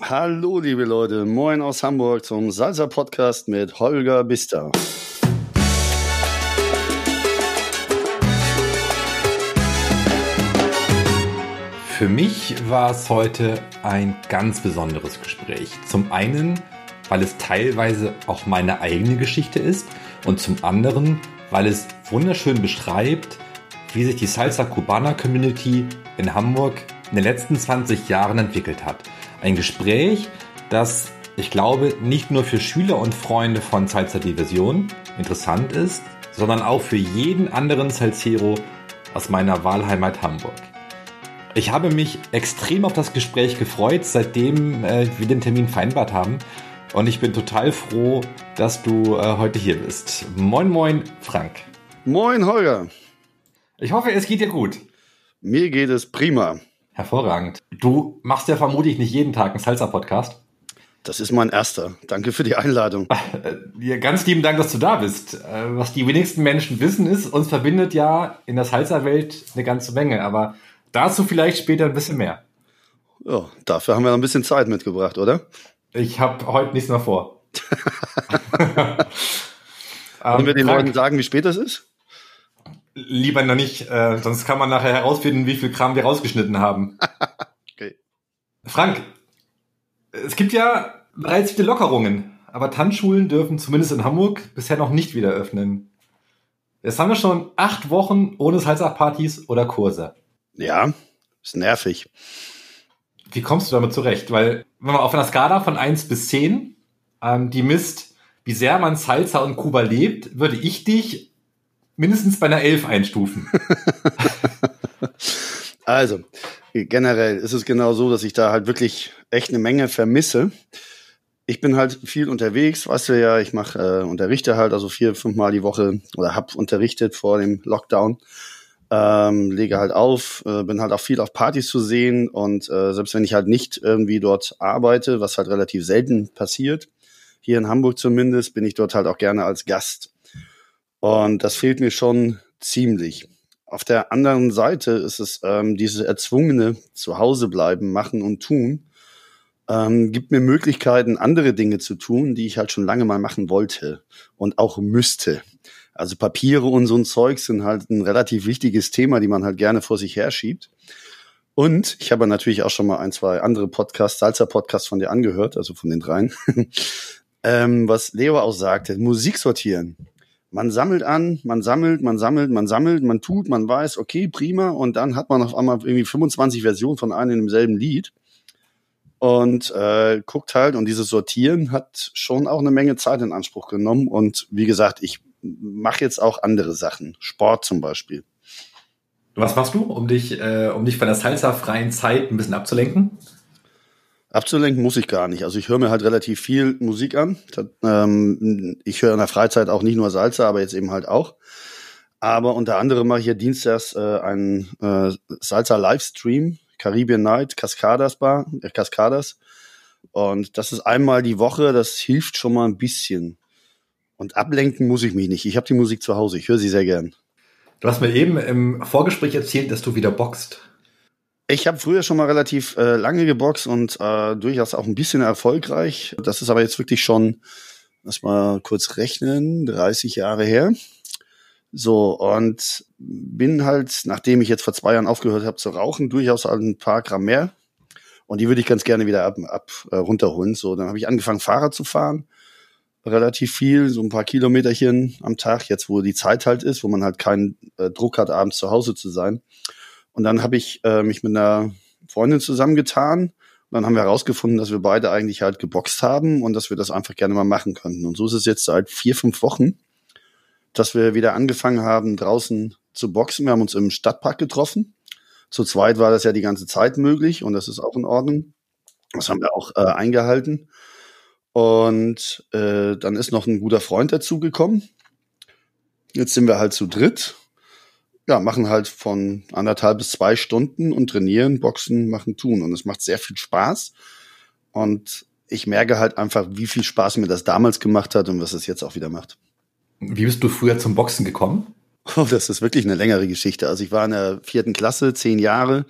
Hallo, liebe Leute. Moin aus Hamburg zum Salsa Podcast mit Holger Bister. Für mich war es heute ein ganz besonderes Gespräch. Zum einen, weil es teilweise auch meine eigene Geschichte ist und zum anderen, weil es wunderschön beschreibt, wie sich die Salsa Cubana Community in Hamburg in den letzten 20 Jahren entwickelt hat. Ein Gespräch, das ich glaube nicht nur für Schüler und Freunde von Salsa Diversion interessant ist, sondern auch für jeden anderen Salsero aus meiner Wahlheimat Hamburg. Ich habe mich extrem auf das Gespräch gefreut, seitdem äh, wir den Termin vereinbart haben. Und ich bin total froh, dass du äh, heute hier bist. Moin, moin, Frank. Moin, Holger. Ich hoffe, es geht dir gut. Mir geht es prima. Hervorragend. Du machst ja vermutlich nicht jeden Tag einen Salsa-Podcast. Das ist mein erster. Danke für die Einladung. Ja, ganz lieben Dank, dass du da bist. Äh, was die wenigsten Menschen wissen ist, uns verbindet ja in der Salsa-Welt eine ganze Menge, aber dazu vielleicht später ein bisschen mehr. Ja, dafür haben wir noch ein bisschen Zeit mitgebracht, oder? Ich habe heute nichts mehr vor. Wollen wir den Frank, Leuten sagen, wie spät es ist? Lieber noch nicht, äh, sonst kann man nachher herausfinden, wie viel Kram wir rausgeschnitten haben. Okay. Frank, es gibt ja bereits viele Lockerungen, aber Tanzschulen dürfen zumindest in Hamburg bisher noch nicht wieder öffnen. Jetzt haben wir schon acht Wochen ohne Salsa-Partys oder Kurse. Ja, ist nervig. Wie kommst du damit zurecht? Weil, wenn man auf einer Skala von 1 bis 10, ähm, die misst, wie sehr man Salsa und Kuba lebt, würde ich dich mindestens bei einer 11 einstufen. Also, generell ist es genau so, dass ich da halt wirklich echt eine Menge vermisse. Ich bin halt viel unterwegs, weißt du ja, ich mache äh, unterrichte halt also vier, fünf Mal die Woche oder hab unterrichtet vor dem Lockdown. Ähm, lege halt auf, äh, bin halt auch viel auf Partys zu sehen und äh, selbst wenn ich halt nicht irgendwie dort arbeite, was halt relativ selten passiert, hier in Hamburg zumindest, bin ich dort halt auch gerne als Gast. Und das fehlt mir schon ziemlich. Auf der anderen Seite ist es ähm, diese erzwungene Zuhause bleiben, machen und tun, ähm, gibt mir Möglichkeiten, andere Dinge zu tun, die ich halt schon lange mal machen wollte und auch müsste. Also Papiere und so ein Zeug sind halt ein relativ wichtiges Thema, die man halt gerne vor sich herschiebt. Und ich habe natürlich auch schon mal ein, zwei andere Podcasts, Salzer-Podcasts von dir angehört, also von den dreien. ähm, was Leo auch sagte, Musik sortieren. Man sammelt an, man sammelt, man sammelt, man sammelt, man tut, man weiß, okay, prima. Und dann hat man auf einmal irgendwie 25 Versionen von einem in demselben Lied und äh, guckt halt. Und dieses Sortieren hat schon auch eine Menge Zeit in Anspruch genommen. Und wie gesagt, ich mache jetzt auch andere Sachen, Sport zum Beispiel. Was machst du, um dich, äh, um dich von der Salsa-freien Zeit ein bisschen abzulenken? Abzulenken muss ich gar nicht. Also ich höre mir halt relativ viel Musik an. Ähm, ich höre in der Freizeit auch nicht nur Salsa, aber jetzt eben halt auch. Aber unter anderem mache ich ja dienstags äh, einen äh, Salsa-Livestream, Caribbean Night, Cascadas Bar, äh, Cascadas. Und das ist einmal die Woche, das hilft schon mal ein bisschen. Und ablenken muss ich mich nicht. Ich habe die Musik zu Hause, ich höre sie sehr gern. Du hast mir eben im Vorgespräch erzählt, dass du wieder boxt. Ich habe früher schon mal relativ äh, lange geboxt und äh, durchaus auch ein bisschen erfolgreich. Das ist aber jetzt wirklich schon, lass mal kurz rechnen, 30 Jahre her. So, und bin halt, nachdem ich jetzt vor zwei Jahren aufgehört habe zu rauchen, durchaus ein paar Gramm mehr. Und die würde ich ganz gerne wieder ab, ab äh, runterholen. So, dann habe ich angefangen, Fahrrad zu fahren. Relativ viel, so ein paar Kilometerchen am Tag, jetzt wo die Zeit halt ist, wo man halt keinen äh, Druck hat, abends zu Hause zu sein. Und dann habe ich äh, mich mit einer Freundin zusammengetan. Und dann haben wir herausgefunden, dass wir beide eigentlich halt geboxt haben und dass wir das einfach gerne mal machen könnten. Und so ist es jetzt seit vier, fünf Wochen, dass wir wieder angefangen haben, draußen zu boxen. Wir haben uns im Stadtpark getroffen. Zu zweit war das ja die ganze Zeit möglich und das ist auch in Ordnung. Das haben wir auch äh, eingehalten. Und äh, dann ist noch ein guter Freund dazugekommen. Jetzt sind wir halt zu dritt ja, machen halt von anderthalb bis zwei Stunden und trainieren, boxen, machen, tun. Und es macht sehr viel Spaß. Und ich merke halt einfach, wie viel Spaß mir das damals gemacht hat und was es jetzt auch wieder macht. Wie bist du früher zum Boxen gekommen? Oh, das ist wirklich eine längere Geschichte. Also ich war in der vierten Klasse, zehn Jahre.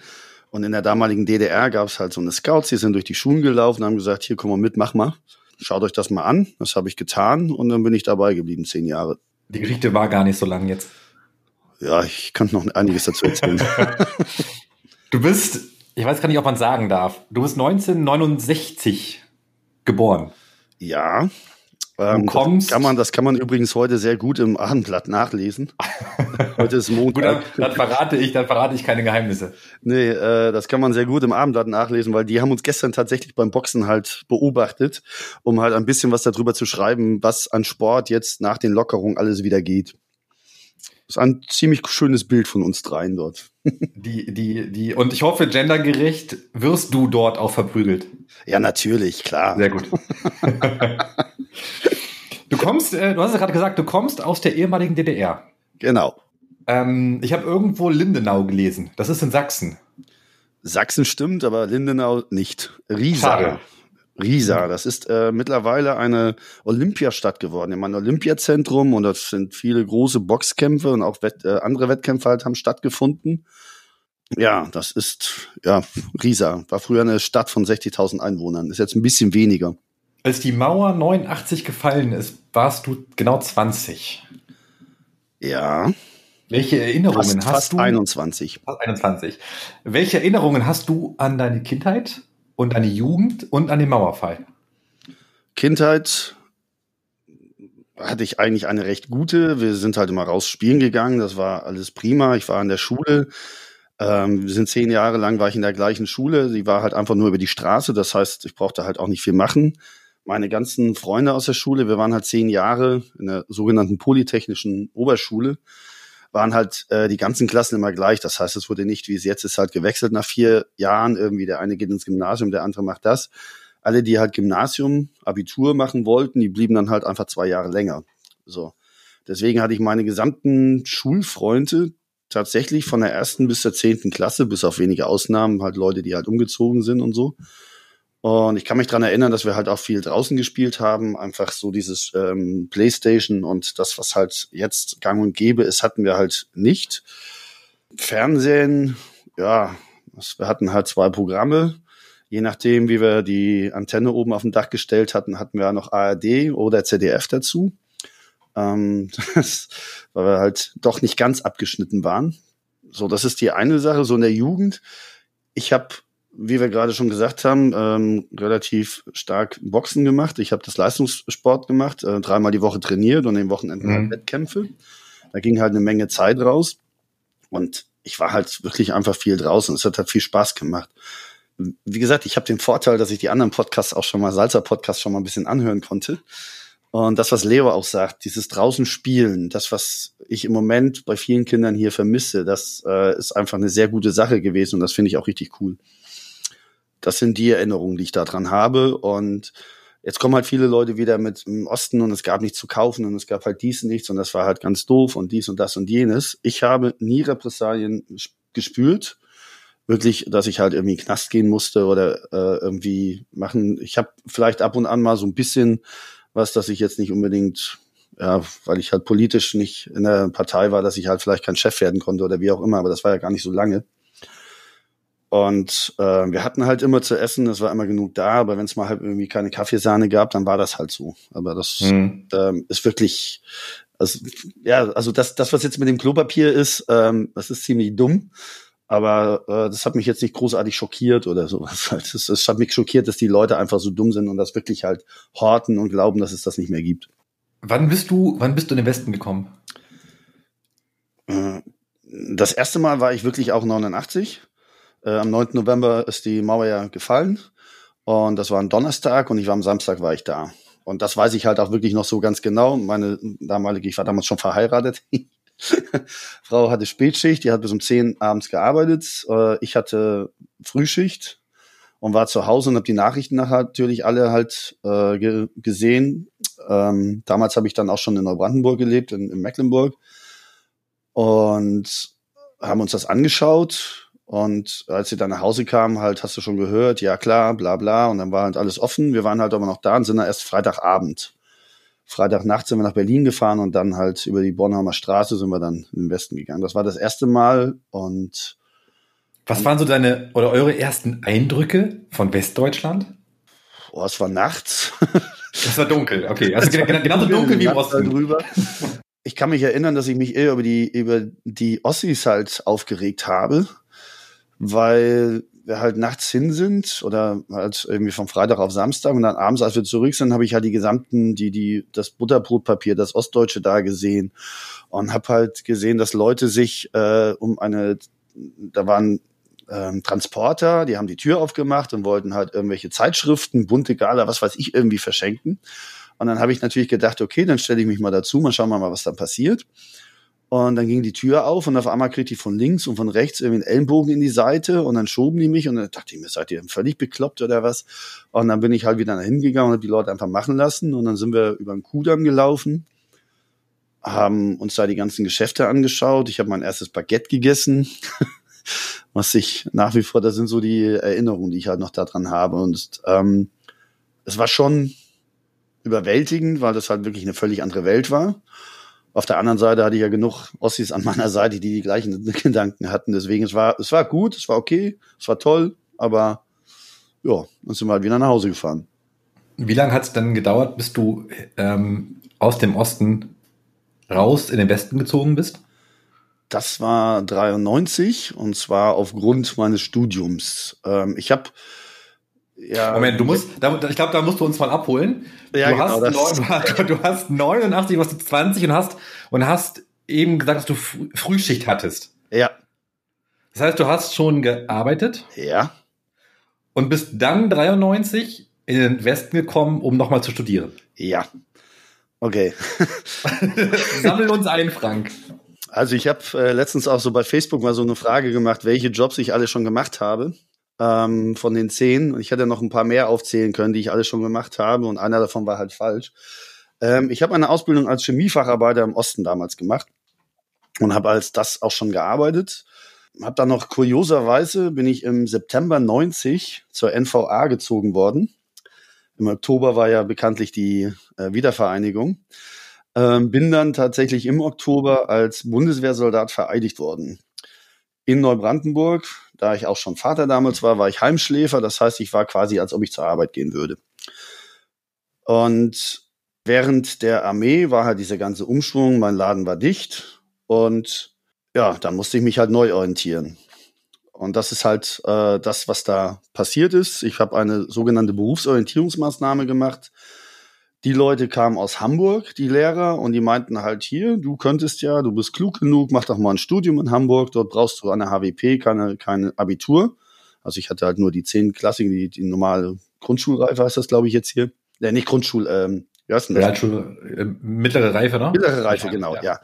Und in der damaligen DDR gab es halt so eine Scouts, die sind durch die Schulen gelaufen, haben gesagt, hier komm mal mit, mach mal. Schaut euch das mal an. Das habe ich getan und dann bin ich dabei geblieben, zehn Jahre. Die Geschichte war gar nicht so lang jetzt. Ja, ich kann noch einiges dazu erzählen. du bist, ich weiß gar nicht, ob man sagen darf, du bist 1969 geboren. Ja, ähm, kommst. Das kann, man, das kann man übrigens heute sehr gut im Abendblatt nachlesen. heute ist Montag. gut, dann, dann, verrate ich, dann verrate ich keine Geheimnisse. Nee, äh, das kann man sehr gut im Abendblatt nachlesen, weil die haben uns gestern tatsächlich beim Boxen halt beobachtet, um halt ein bisschen was darüber zu schreiben, was an Sport jetzt nach den Lockerungen alles wieder geht. Das ist ein ziemlich schönes Bild von uns dreien dort. Die, die, die, und ich hoffe, gendergerecht wirst du dort auch verprügelt. Ja, natürlich, klar. Sehr gut. du kommst, äh, du hast es gerade gesagt, du kommst aus der ehemaligen DDR. Genau. Ähm, ich habe irgendwo Lindenau gelesen. Das ist in Sachsen. Sachsen stimmt, aber Lindenau nicht. Riesa. Schade. Riesa, das ist äh, mittlerweile eine Olympiastadt geworden. Ich meine, Olympiazentrum und das sind viele große Boxkämpfe und auch Wett, äh, andere Wettkämpfe halt haben stattgefunden. Ja, das ist, ja, Riesa. War früher eine Stadt von 60.000 Einwohnern. Ist jetzt ein bisschen weniger. Als die Mauer 89 gefallen ist, warst du genau 20. Ja. Welche Erinnerungen fast, hast fast du? 21. Fast 21. Welche Erinnerungen hast du an deine Kindheit und an die Jugend und an den Mauerfall? Kindheit hatte ich eigentlich eine recht gute. Wir sind halt immer raus spielen gegangen. Das war alles prima. Ich war in der Schule. Ähm, wir sind zehn Jahre lang war ich in der gleichen Schule. Sie war halt einfach nur über die Straße. Das heißt, ich brauchte halt auch nicht viel machen. Meine ganzen Freunde aus der Schule, wir waren halt zehn Jahre in der sogenannten Polytechnischen Oberschule, waren halt äh, die ganzen Klassen immer gleich. Das heißt, es wurde nicht, wie es jetzt ist, halt gewechselt nach vier Jahren. Irgendwie der eine geht ins Gymnasium, der andere macht das. Alle, die halt Gymnasium, Abitur machen wollten, die blieben dann halt einfach zwei Jahre länger. So. Deswegen hatte ich meine gesamten Schulfreunde, tatsächlich von der ersten bis zur zehnten Klasse, bis auf wenige Ausnahmen, halt Leute, die halt umgezogen sind und so. Und ich kann mich dran erinnern, dass wir halt auch viel draußen gespielt haben. Einfach so dieses ähm, Playstation und das, was halt jetzt gang und gäbe ist, hatten wir halt nicht. Fernsehen, ja, wir hatten halt zwei Programme. Je nachdem, wie wir die Antenne oben auf dem Dach gestellt hatten, hatten wir noch ARD oder ZDF dazu. Ähm, das, weil wir halt doch nicht ganz abgeschnitten waren. So, das ist die eine Sache. So in der Jugend. Ich habe, wie wir gerade schon gesagt haben, ähm, relativ stark Boxen gemacht. Ich habe das Leistungssport gemacht, äh, dreimal die Woche trainiert und den Wochenenden halt mhm. Wettkämpfe. Da ging halt eine Menge Zeit raus. Und ich war halt wirklich einfach viel draußen. Es hat halt viel Spaß gemacht. Wie gesagt, ich habe den Vorteil, dass ich die anderen Podcasts auch schon mal, Salzer Podcast schon mal ein bisschen anhören konnte. Und das, was Leo auch sagt, dieses draußen spielen, das, was ich im Moment bei vielen Kindern hier vermisse, das äh, ist einfach eine sehr gute Sache gewesen und das finde ich auch richtig cool. Das sind die Erinnerungen, die ich daran habe. Und jetzt kommen halt viele Leute wieder mit im Osten und es gab nichts zu kaufen und es gab halt dies und nichts und das war halt ganz doof und dies und das und jenes. Ich habe nie Repressalien gespürt. Wirklich, dass ich halt irgendwie in den Knast gehen musste oder äh, irgendwie machen. Ich habe vielleicht ab und an mal so ein bisschen was, dass ich jetzt nicht unbedingt, ja, weil ich halt politisch nicht in der Partei war, dass ich halt vielleicht kein Chef werden konnte oder wie auch immer, aber das war ja gar nicht so lange. Und äh, wir hatten halt immer zu essen, es war immer genug da, aber wenn es mal halt irgendwie keine Kaffeesahne gab, dann war das halt so. Aber das mhm. ähm, ist wirklich, also, ja, also das, das, was jetzt mit dem Klopapier ist, ähm, das ist ziemlich dumm. Aber äh, das hat mich jetzt nicht großartig schockiert oder sowas. Es, es hat mich schockiert, dass die Leute einfach so dumm sind und das wirklich halt horten und glauben, dass es das nicht mehr gibt. Wann bist du, wann bist du in den Westen gekommen? Äh, das erste Mal war ich wirklich auch 89. Äh, am 9. November ist die Mauer ja gefallen. Und das war ein Donnerstag und ich war am Samstag war ich da. Und das weiß ich halt auch wirklich noch so ganz genau. Meine damalige, ich war damals schon verheiratet. Frau hatte Spätschicht, die hat bis um 10 abends gearbeitet. Äh, ich hatte Frühschicht und war zu Hause und habe die Nachrichten nachher natürlich alle halt äh, ge gesehen. Ähm, damals habe ich dann auch schon in Neubrandenburg gelebt, in, in Mecklenburg. Und haben uns das angeschaut. Und als sie dann nach Hause kamen, halt hast du schon gehört, ja klar, bla bla. Und dann war halt alles offen. Wir waren halt aber noch da und sind dann erst Freitagabend Freitagnacht sind wir nach Berlin gefahren und dann halt über die Bornholmer Straße sind wir dann in den Westen gegangen. Das war das erste Mal und Was waren so deine oder eure ersten Eindrücke von Westdeutschland? Oh, es war nachts. Es war dunkel, okay. Also genau, genauso dunkel wie im Osten. Drüber. Ich kann mich erinnern, dass ich mich eher über die, über die Ossis halt aufgeregt habe, weil wir halt nachts hin sind oder halt irgendwie vom Freitag auf Samstag und dann abends, als wir zurück sind, habe ich halt die gesamten, die, die, das Butterbrotpapier, das Ostdeutsche da gesehen und habe halt gesehen, dass Leute sich äh, um eine, da waren ähm, Transporter, die haben die Tür aufgemacht und wollten halt irgendwelche Zeitschriften, bunte Gala, was weiß ich, irgendwie verschenken. Und dann habe ich natürlich gedacht, okay, dann stelle ich mich mal dazu, mal schauen wir mal, was dann passiert. Und dann ging die Tür auf und auf einmal kriegte ich von links und von rechts irgendwie einen Ellenbogen in die Seite und dann schoben die mich und dann dachte ich mir, seid ihr völlig bekloppt oder was? Und dann bin ich halt wieder nach hingegangen und habe die Leute einfach machen lassen und dann sind wir über den Kudamm gelaufen, haben uns da die ganzen Geschäfte angeschaut. Ich habe mein erstes Baguette gegessen. was ich nach wie vor, das sind so die Erinnerungen, die ich halt noch daran habe. Und ähm, es war schon überwältigend, weil das halt wirklich eine völlig andere Welt war. Auf der anderen Seite hatte ich ja genug Ossis an meiner Seite, die die gleichen Gedanken hatten. Deswegen, es war, es war gut, es war okay, es war toll, aber ja, dann sind wir halt wieder nach Hause gefahren. Wie lange hat es dann gedauert, bis du ähm, aus dem Osten raus in den Westen gezogen bist? Das war 93 und zwar aufgrund meines Studiums. Ähm, ich habe ja, Moment, du musst, da, ich glaube, da musst du uns mal abholen. Ja, du, genau, hast neun, du hast 89, was du 20 und hast und hast eben gesagt, dass du Frühschicht hattest. Ja. Das heißt, du hast schon gearbeitet. Ja. Und bist dann 93 in den Westen gekommen, um nochmal zu studieren. Ja. Okay. Sammel uns ein, Frank. Also ich habe äh, letztens auch so bei Facebook mal so eine Frage gemacht, welche Jobs ich alle schon gemacht habe. Ähm, von den zehn. Und ich hätte noch ein paar mehr aufzählen können, die ich alle schon gemacht habe. Und einer davon war halt falsch. Ähm, ich habe eine Ausbildung als Chemiefacharbeiter im Osten damals gemacht und habe als das auch schon gearbeitet. Hab dann noch kurioserweise bin ich im September 90 zur NVA gezogen worden. Im Oktober war ja bekanntlich die äh, Wiedervereinigung. Ähm, bin dann tatsächlich im Oktober als Bundeswehrsoldat vereidigt worden. In Neubrandenburg, da ich auch schon Vater damals war, war ich Heimschläfer. Das heißt, ich war quasi, als ob ich zur Arbeit gehen würde. Und während der Armee war halt dieser ganze Umschwung, mein Laden war dicht und ja, da musste ich mich halt neu orientieren. Und das ist halt äh, das, was da passiert ist. Ich habe eine sogenannte Berufsorientierungsmaßnahme gemacht die Leute kamen aus Hamburg, die Lehrer, und die meinten halt hier, du könntest ja, du bist klug genug, mach doch mal ein Studium in Hamburg, dort brauchst du eine HWP, keine, keine Abitur. Also ich hatte halt nur die zehn Klassiken, die, die normale Grundschulreife heißt das, glaube ich, jetzt hier. Ja, nicht Grundschul, ähm, wie heißt denn das? Realschule, äh, mittlere Reife, ne? Mittlere Reife, ja, genau, ja. ja.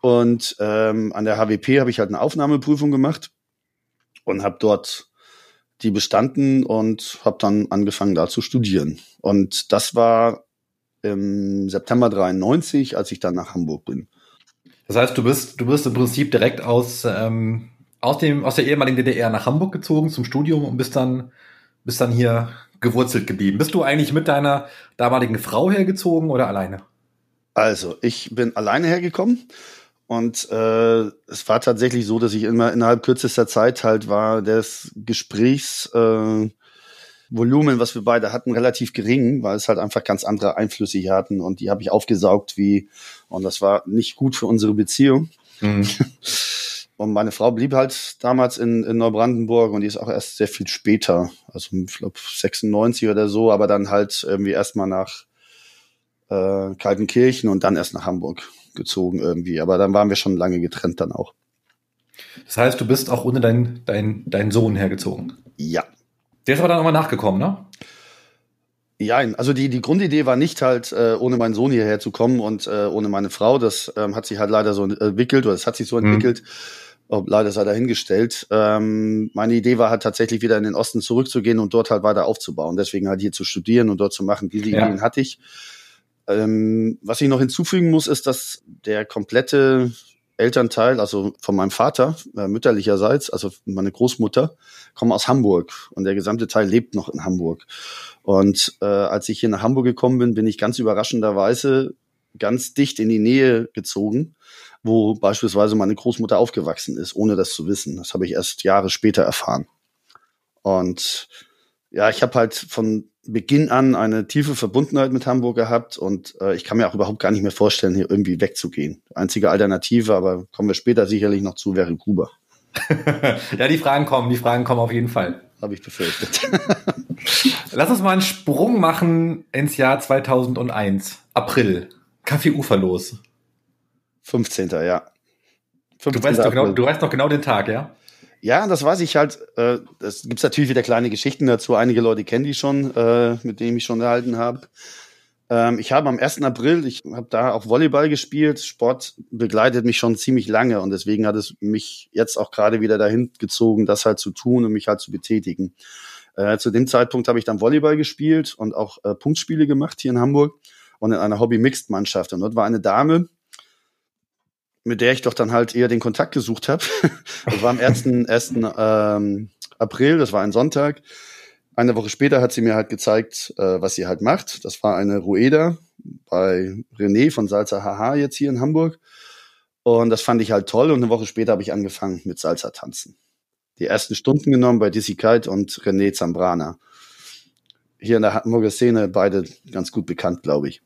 Und ähm, an der HWP habe ich halt eine Aufnahmeprüfung gemacht und habe dort die bestanden und habe dann angefangen da zu studieren. Und das war im September 93, als ich dann nach Hamburg bin. Das heißt, du bist, du bist im Prinzip direkt aus, ähm, aus, dem, aus der ehemaligen DDR nach Hamburg gezogen zum Studium und bist dann, bist dann hier gewurzelt geblieben. Bist du eigentlich mit deiner damaligen Frau hergezogen oder alleine? Also, ich bin alleine hergekommen und äh, es war tatsächlich so, dass ich immer innerhalb kürzester Zeit halt war das Gesprächsvolumen, äh, was wir beide hatten, relativ gering, weil es halt einfach ganz andere Einflüsse hier hatten und die habe ich aufgesaugt wie und das war nicht gut für unsere Beziehung. Mhm. Und meine Frau blieb halt damals in, in Neubrandenburg und die ist auch erst sehr viel später, also ich glaube 96 oder so, aber dann halt irgendwie erstmal nach äh, Kaltenkirchen und dann erst nach Hamburg gezogen irgendwie. Aber dann waren wir schon lange getrennt dann auch. Das heißt, du bist auch ohne deinen dein, dein Sohn hergezogen? Ja. Der ist aber dann nochmal nachgekommen, ne? Ja, also die, die Grundidee war nicht halt, äh, ohne meinen Sohn hierher zu kommen und äh, ohne meine Frau. Das ähm, hat sich halt leider so entwickelt oder es hat sich so mhm. entwickelt. Mhm. Ob leider sei dahingestellt. Ähm, meine Idee war halt tatsächlich wieder in den Osten zurückzugehen und dort halt weiter aufzubauen. Deswegen halt hier zu studieren und dort zu machen. Diese ja. Ideen hatte ich. Ähm, was ich noch hinzufügen muss, ist, dass der komplette Elternteil, also von meinem Vater, äh, mütterlicherseits, also meine Großmutter, kommen aus Hamburg und der gesamte Teil lebt noch in Hamburg. Und äh, als ich hier nach Hamburg gekommen bin, bin ich ganz überraschenderweise ganz dicht in die Nähe gezogen wo beispielsweise meine Großmutter aufgewachsen ist, ohne das zu wissen. Das habe ich erst Jahre später erfahren. Und ja, ich habe halt von Beginn an eine tiefe Verbundenheit mit Hamburg gehabt und äh, ich kann mir auch überhaupt gar nicht mehr vorstellen, hier irgendwie wegzugehen. Einzige Alternative, aber kommen wir später sicherlich noch zu, wäre Kuba. ja, die Fragen kommen, die Fragen kommen auf jeden Fall. Habe ich befürchtet. Lass uns mal einen Sprung machen ins Jahr 2001, April. Kaffee Uferlos. 15. ja. 15. Du, weißt doch genau, du weißt noch genau den Tag, ja? Ja, das weiß ich halt. Äh, es gibt natürlich wieder kleine Geschichten dazu. Einige Leute kennen die schon, äh, mit denen ich schon erhalten habe. Ähm, ich habe am 1. April, ich habe da auch Volleyball gespielt. Sport begleitet mich schon ziemlich lange und deswegen hat es mich jetzt auch gerade wieder dahin gezogen, das halt zu tun und mich halt zu betätigen. Äh, zu dem Zeitpunkt habe ich dann Volleyball gespielt und auch äh, Punktspiele gemacht hier in Hamburg und in einer Hobby-Mixed-Mannschaft. Und dort war eine Dame, mit der ich doch dann halt eher den Kontakt gesucht habe. das war am 1. 1. Ähm, April, das war ein Sonntag. Eine Woche später hat sie mir halt gezeigt, äh, was sie halt macht. Das war eine Rueda bei René von Salsa Haha jetzt hier in Hamburg. Und das fand ich halt toll. Und eine Woche später habe ich angefangen mit Salsa tanzen. Die ersten Stunden genommen bei Dizzy Kite und René Zambrana. Hier in der Hamburger Szene beide ganz gut bekannt, glaube ich.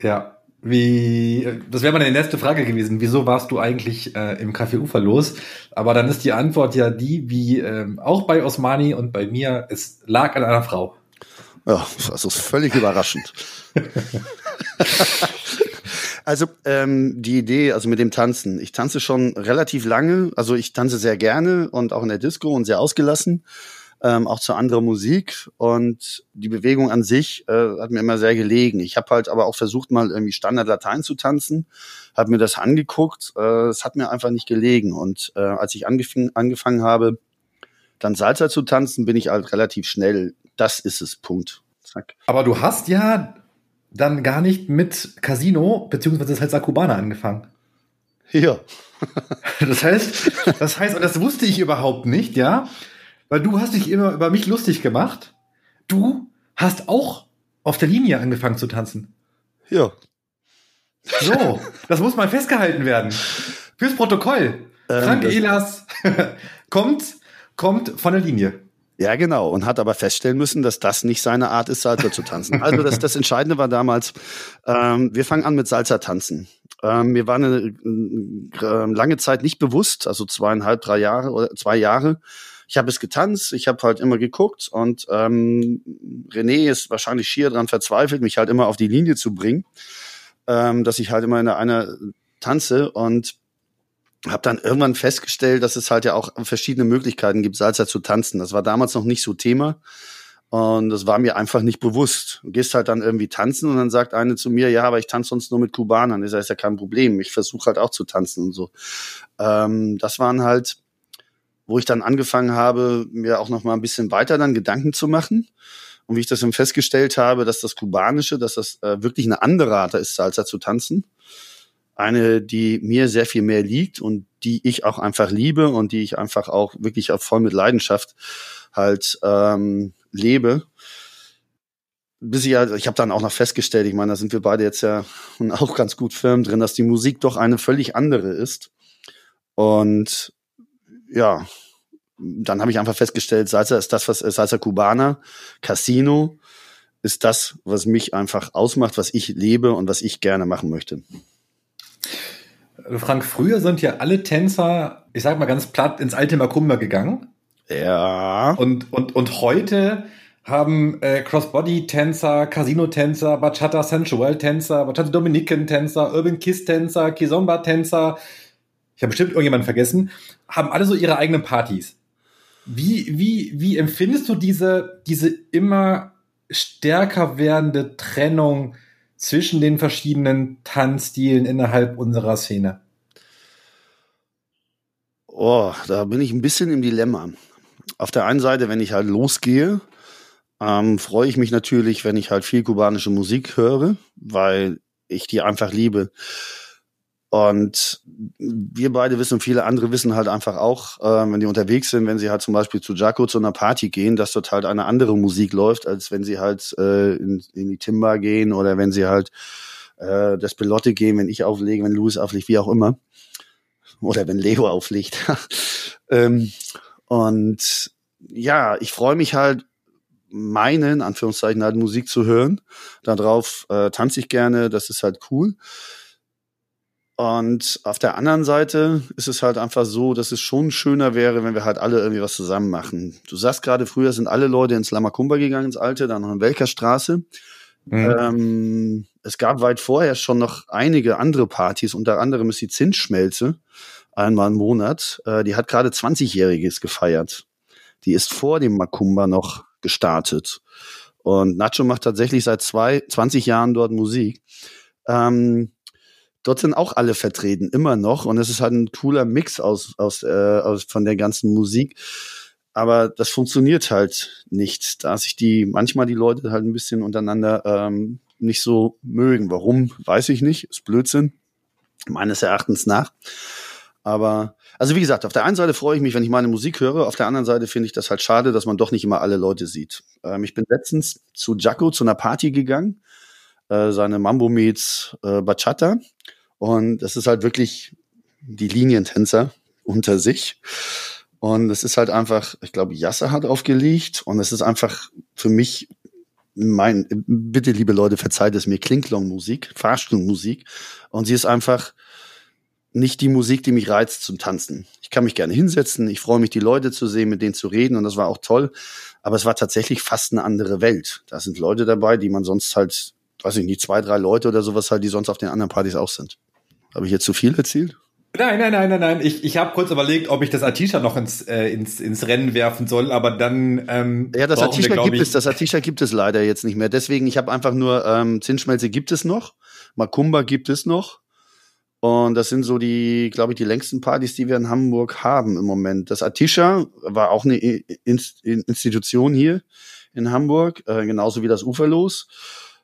Ja, wie, das wäre mal eine nächste Frage gewesen. Wieso warst du eigentlich äh, im Café Ufer los? Aber dann ist die Antwort ja die, wie ähm, auch bei Osmani und bei mir, es lag an einer Frau. Ja, das ist völlig überraschend. also ähm, die Idee, also mit dem Tanzen. Ich tanze schon relativ lange, also ich tanze sehr gerne und auch in der Disco und sehr ausgelassen ähm, auch zu anderer Musik und die Bewegung an sich äh, hat mir immer sehr gelegen. Ich habe halt aber auch versucht, mal irgendwie Standard Latein zu tanzen, habe mir das angeguckt, äh, es hat mir einfach nicht gelegen und äh, als ich angefing, angefangen habe, dann Salsa zu tanzen, bin ich halt relativ schnell, das ist es, Punkt. Zack. Aber du hast ja dann gar nicht mit Casino beziehungsweise Salsa Cubana angefangen. Ja. das heißt, das heißt, und das wusste ich überhaupt nicht, ja weil du hast dich immer über mich lustig gemacht. Du hast auch auf der Linie angefangen zu tanzen. Ja. So, das muss mal festgehalten werden. Fürs Protokoll. Ähm, Frank Elas kommt, kommt von der Linie. Ja, genau. Und hat aber feststellen müssen, dass das nicht seine Art ist, Salsa zu tanzen. Also das, das Entscheidende war damals, ähm, wir fangen an mit Salsa tanzen. Ähm, mir war eine, eine, lange Zeit nicht bewusst, also zweieinhalb, drei Jahre oder zwei Jahre, ich habe es getanzt, ich habe halt immer geguckt und ähm, René ist wahrscheinlich schier dran verzweifelt, mich halt immer auf die Linie zu bringen, ähm, dass ich halt immer in einer tanze und habe dann irgendwann festgestellt, dass es halt ja auch verschiedene Möglichkeiten gibt, Salsa zu tanzen. Das war damals noch nicht so Thema. Und das war mir einfach nicht bewusst. Du gehst halt dann irgendwie tanzen und dann sagt eine zu mir, ja, aber ich tanze sonst nur mit Kubanern. Das ist ja kein Problem. Ich versuche halt auch zu tanzen und so. Ähm, das waren halt wo ich dann angefangen habe, mir auch noch mal ein bisschen weiter dann Gedanken zu machen. Und wie ich das dann festgestellt habe, dass das Kubanische, dass das äh, wirklich eine andere Art ist, Salsa zu tanzen. Eine, die mir sehr viel mehr liegt und die ich auch einfach liebe und die ich einfach auch wirklich auch voll mit Leidenschaft halt ähm, lebe. Bis ich, halt, ich habe dann auch noch festgestellt, ich meine, da sind wir beide jetzt ja auch ganz gut firm drin, dass die Musik doch eine völlig andere ist. Und ja, dann habe ich einfach festgestellt, Salsa ist das, was äh, Salsa Cubana, Casino ist das, was mich einfach ausmacht, was ich lebe und was ich gerne machen möchte. Frank, früher sind ja alle Tänzer, ich sag mal ganz platt, ins alte Macumba gegangen. Ja. Und, und, und heute haben äh, Crossbody-Tänzer, Casino-Tänzer, Bachata Sensual-Tänzer, Bachata Dominican-Tänzer, Urban Kiss-Tänzer, Kizomba-Tänzer, ich habe bestimmt irgendjemanden vergessen, haben alle so ihre eigenen Partys. Wie, wie, wie empfindest du diese, diese immer stärker werdende Trennung zwischen den verschiedenen Tanzstilen innerhalb unserer Szene? Oh, da bin ich ein bisschen im Dilemma. Auf der einen Seite, wenn ich halt losgehe, ähm, freue ich mich natürlich, wenn ich halt viel kubanische Musik höre, weil ich die einfach liebe. Und wir beide wissen, viele andere wissen halt einfach auch, äh, wenn die unterwegs sind, wenn sie halt zum Beispiel zu Jaco zu einer Party gehen, dass dort halt eine andere Musik läuft, als wenn sie halt äh, in, in die Timber gehen oder wenn sie halt äh, das Pelotte gehen, wenn ich auflege, wenn Louis auflegt, wie auch immer. oder wenn Leo auflegt. ähm, und ja, ich freue mich halt, meinen, Anführungszeichen, halt Musik zu hören. Darauf äh, tanze ich gerne, das ist halt cool. Und auf der anderen Seite ist es halt einfach so, dass es schon schöner wäre, wenn wir halt alle irgendwie was zusammen machen. Du sagst gerade, früher sind alle Leute ins Lamakumba gegangen, ins Alte, dann noch in Welkerstraße. Mhm. Ähm, es gab weit vorher schon noch einige andere Partys, unter anderem ist die Zinsschmelze, einmal im Monat. Äh, die hat gerade 20-Jähriges gefeiert. Die ist vor dem Makumba noch gestartet. Und Nacho macht tatsächlich seit zwei, 20 Jahren dort Musik. Ähm, dort sind auch alle vertreten, immer noch. Und es ist halt ein cooler Mix aus, aus, äh, aus von der ganzen Musik. Aber das funktioniert halt nicht, da sich die, manchmal die Leute halt ein bisschen untereinander ähm, nicht so mögen. Warum, weiß ich nicht. Ist Blödsinn, meines Erachtens nach. Aber, also wie gesagt, auf der einen Seite freue ich mich, wenn ich meine Musik höre, auf der anderen Seite finde ich das halt schade, dass man doch nicht immer alle Leute sieht. Ähm, ich bin letztens zu Jaco zu einer Party gegangen, äh, seine Mambo Meets äh, Bachata. Und das ist halt wirklich die Linientänzer unter sich. Und es ist halt einfach, ich glaube, Jasse hat aufgelegt und es ist einfach für mich mein, bitte liebe Leute, verzeiht es mir, Klinklong-Musik, Fahrstuhlmusik. Und sie ist einfach, nicht die Musik, die mich reizt zum Tanzen. Ich kann mich gerne hinsetzen, ich freue mich, die Leute zu sehen, mit denen zu reden und das war auch toll. Aber es war tatsächlich fast eine andere Welt. Da sind Leute dabei, die man sonst halt, weiß ich nicht, zwei, drei Leute oder sowas halt, die sonst auf den anderen Partys auch sind. Habe ich jetzt zu viel erzählt? Nein, nein, nein, nein, nein. Ich, ich habe kurz überlegt, ob ich das Atisha noch ins, äh, ins, ins Rennen werfen soll, aber dann. Ähm, ja, das Atisha gibt es, das Atisha gibt es leider jetzt nicht mehr. Deswegen, ich habe einfach nur ähm, Zinsschmelze gibt es noch, Makumba gibt es noch. Und das sind so die, glaube ich, die längsten Partys, die wir in Hamburg haben im Moment. Das Atisha war auch eine Institution hier in Hamburg, äh, genauso wie das Uferlos.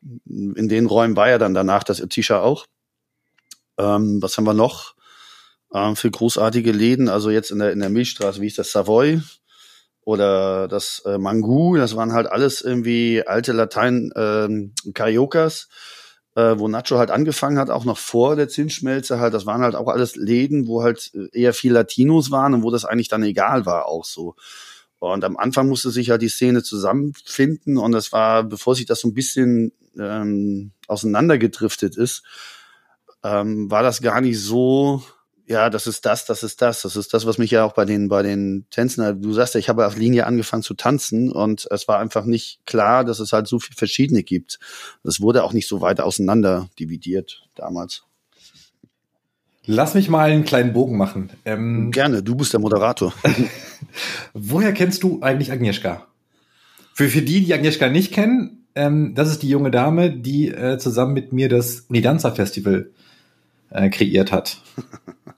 In den Räumen war ja dann danach das Atisha auch. Ähm, was haben wir noch ähm, für großartige Läden? Also jetzt in der, in der Milchstraße, wie ist das Savoy? Oder das äh, Mangu, das waren halt alles irgendwie alte Latein ähm, äh, wo Nacho halt angefangen hat, auch noch vor der Zinsschmelze halt, das waren halt auch alles Läden, wo halt äh, eher viel Latinos waren und wo das eigentlich dann egal war auch so. Und am Anfang musste sich halt die Szene zusammenfinden und das war, bevor sich das so ein bisschen ähm, auseinandergedriftet ist, ähm, war das gar nicht so ja, das ist das, das ist das. Das ist das, was mich ja auch bei den, bei den Tänzen, du sagst ja, ich habe auf Linie angefangen zu tanzen und es war einfach nicht klar, dass es halt so viel verschiedene gibt. Das wurde auch nicht so weit auseinander dividiert damals. Lass mich mal einen kleinen Bogen machen. Ähm, Gerne, du bist der Moderator. Woher kennst du eigentlich Agnieszka? Für, für die, die Agnieszka nicht kennen, ähm, das ist die junge Dame, die äh, zusammen mit mir das Unidanza Festival äh, kreiert hat.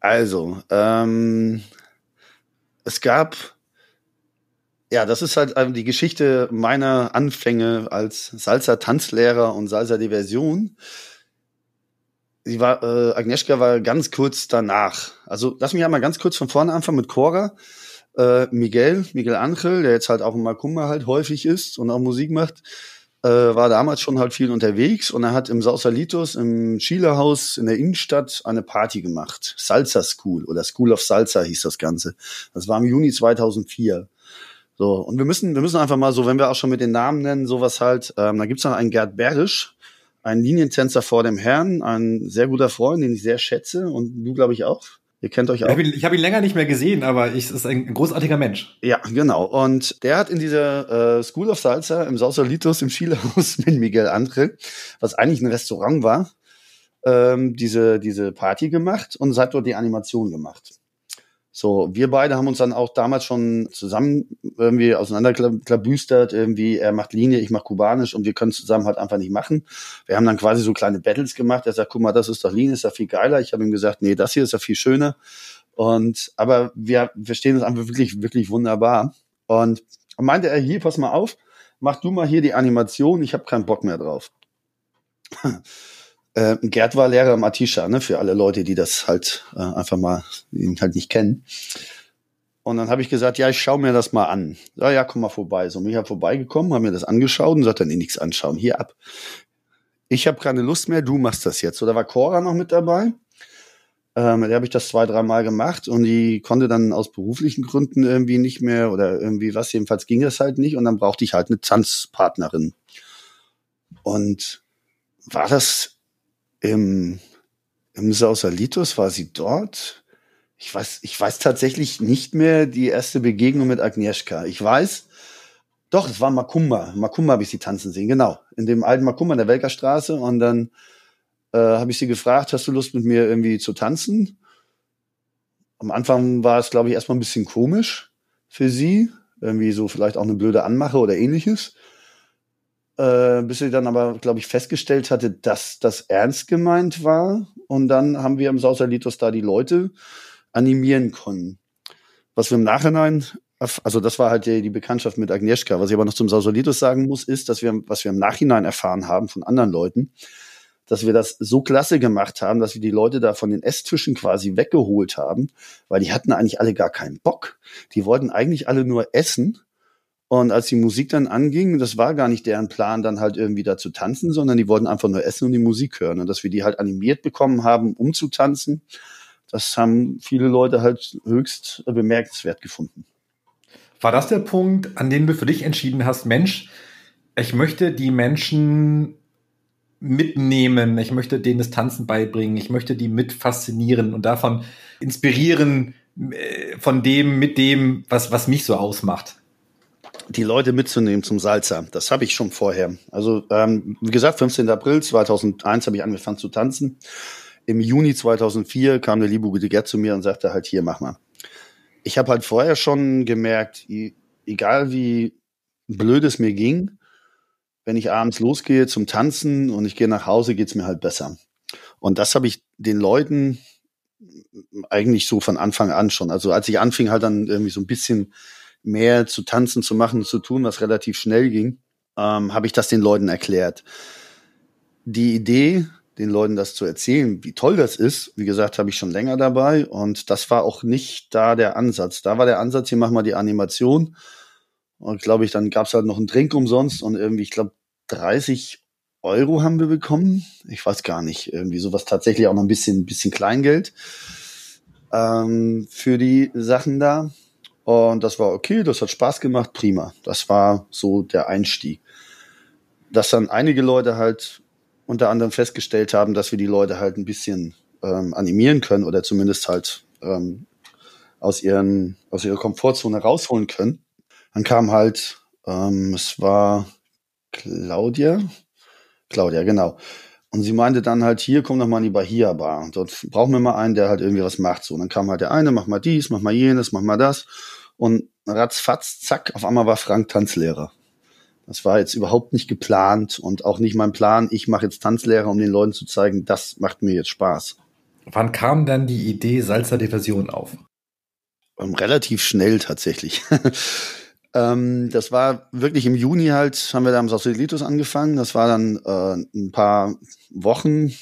Also, ähm, es gab, ja, das ist halt die Geschichte meiner Anfänge als Salsa-Tanzlehrer und Salsa-Diversion. Sie war, äh, Agnieszka war ganz kurz danach. Also lass mich einmal ganz kurz von vorne anfangen mit Cora. Äh, Miguel, Miguel Angel, der jetzt halt auch in Macumba halt häufig ist und auch Musik macht äh, war damals schon halt viel unterwegs und er hat im Sausalitos im Schielehaus in der Innenstadt eine Party gemacht. Salsa School oder School of Salsa hieß das Ganze. Das war im Juni 2004. So, und wir müssen, wir müssen einfach mal so, wenn wir auch schon mit den Namen nennen, sowas halt, ähm, da gibt's noch einen Gerd Berisch, einen Linientänzer vor dem Herrn, ein sehr guter Freund, den ich sehr schätze und du, glaube ich, auch. Ihr kennt euch auch. Ich habe ihn, hab ihn, länger nicht mehr gesehen, aber ich, ist ein großartiger Mensch. Ja, genau. Und der hat in dieser äh, School of Salsa im Sausalitos im Chilehaus mit Miguel Andre, was eigentlich ein Restaurant war, ähm, diese, diese Party gemacht und hat dort die Animation gemacht. So, wir beide haben uns dann auch damals schon zusammen irgendwie auseinanderklabüstert, irgendwie er macht Linie, ich mach Kubanisch und wir können zusammen halt einfach nicht machen. Wir haben dann quasi so kleine Battles gemacht. Er sagt, guck mal, das ist doch Linie, ist ja viel geiler. Ich habe ihm gesagt, nee, das hier ist ja viel schöner. Und aber wir verstehen es einfach wirklich, wirklich wunderbar. Und meinte er, hier, pass mal auf, mach du mal hier die Animation, ich habe keinen Bock mehr drauf. Äh, Gerd war Lehrer im Atisha, ne, für alle Leute, die das halt äh, einfach mal ihn halt nicht kennen. Und dann habe ich gesagt, ja, ich schaue mir das mal an. Ja, ja, komm mal vorbei. So, mich habe vorbeigekommen, habe mir das angeschaut und sagt dann, nee, nichts anschauen, hier ab. Ich habe keine Lust mehr, du machst das jetzt. So, da war Cora noch mit dabei. Ähm, der habe ich das zwei, dreimal gemacht und die konnte dann aus beruflichen Gründen irgendwie nicht mehr oder irgendwie was, jedenfalls ging das halt nicht und dann brauchte ich halt eine Tanzpartnerin. Und war das im, im Sausalitos, war sie dort? Ich weiß, ich weiß tatsächlich nicht mehr die erste Begegnung mit Agnieszka. Ich weiß, doch, es war Makumba. Makumba habe ich sie tanzen sehen, genau. In dem alten Makumba in der Welkerstraße und dann äh, habe ich sie gefragt, hast du Lust mit mir irgendwie zu tanzen? Am Anfang war es, glaube ich, erstmal ein bisschen komisch für sie. Irgendwie so vielleicht auch eine blöde Anmache oder ähnliches. Äh, bis sie dann aber, glaube ich, festgestellt hatte, dass das ernst gemeint war. Und dann haben wir im Sausalitos da die Leute animieren können. Was wir im Nachhinein, also das war halt die, die Bekanntschaft mit Agnieszka. Was ich aber noch zum Sausalitos sagen muss, ist, dass wir, was wir im Nachhinein erfahren haben von anderen Leuten, dass wir das so klasse gemacht haben, dass wir die Leute da von den Esstischen quasi weggeholt haben, weil die hatten eigentlich alle gar keinen Bock. Die wollten eigentlich alle nur essen. Und als die Musik dann anging, das war gar nicht deren Plan, dann halt irgendwie da zu tanzen, sondern die wollten einfach nur essen und die Musik hören. Und dass wir die halt animiert bekommen haben, um zu tanzen, das haben viele Leute halt höchst bemerkenswert gefunden. War das der Punkt, an dem du für dich entschieden hast, Mensch, ich möchte die Menschen mitnehmen, ich möchte denen das Tanzen beibringen, ich möchte die mit faszinieren und davon inspirieren, äh, von dem, mit dem, was, was mich so ausmacht. Die Leute mitzunehmen zum Salsa, das habe ich schon vorher. Also ähm, wie gesagt, 15. April 2001 habe ich angefangen zu tanzen. Im Juni 2004 kam der liebe Gute Gerd zu mir und sagte halt, hier, mach mal. Ich habe halt vorher schon gemerkt, egal wie blöd es mir ging, wenn ich abends losgehe zum Tanzen und ich gehe nach Hause, geht's mir halt besser. Und das habe ich den Leuten eigentlich so von Anfang an schon. Also als ich anfing, halt dann irgendwie so ein bisschen mehr zu tanzen, zu machen, zu tun, was relativ schnell ging, ähm, habe ich das den Leuten erklärt. Die Idee, den Leuten das zu erzählen, wie toll das ist, wie gesagt, habe ich schon länger dabei und das war auch nicht da der Ansatz. Da war der Ansatz, hier machen wir die Animation und glaube ich, dann gab's halt noch einen Drink umsonst und irgendwie, ich glaube, 30 Euro haben wir bekommen. Ich weiß gar nicht, irgendwie sowas tatsächlich auch noch ein bisschen, bisschen Kleingeld ähm, für die Sachen da. Und das war okay, das hat Spaß gemacht, prima. Das war so der Einstieg. Dass dann einige Leute halt unter anderem festgestellt haben, dass wir die Leute halt ein bisschen ähm, animieren können oder zumindest halt ähm, aus, ihren, aus ihrer Komfortzone rausholen können. Dann kam halt, ähm, es war Claudia. Claudia, genau. Und sie meinte dann halt, hier, komm doch mal in die Bahia Bar. Dort brauchen wir mal einen, der halt irgendwie was macht. So, und dann kam halt der eine, mach mal dies, mach mal jenes, mach mal das. Und ratzfatz, zack, auf einmal war Frank Tanzlehrer. Das war jetzt überhaupt nicht geplant und auch nicht mein Plan. Ich mache jetzt Tanzlehrer, um den Leuten zu zeigen, das macht mir jetzt Spaß. Wann kam dann die Idee Salsa Diversion auf? Ähm, relativ schnell tatsächlich. Ähm, das war wirklich im Juni halt, haben wir da am Sausalitos angefangen. Das war dann äh, ein paar Wochen,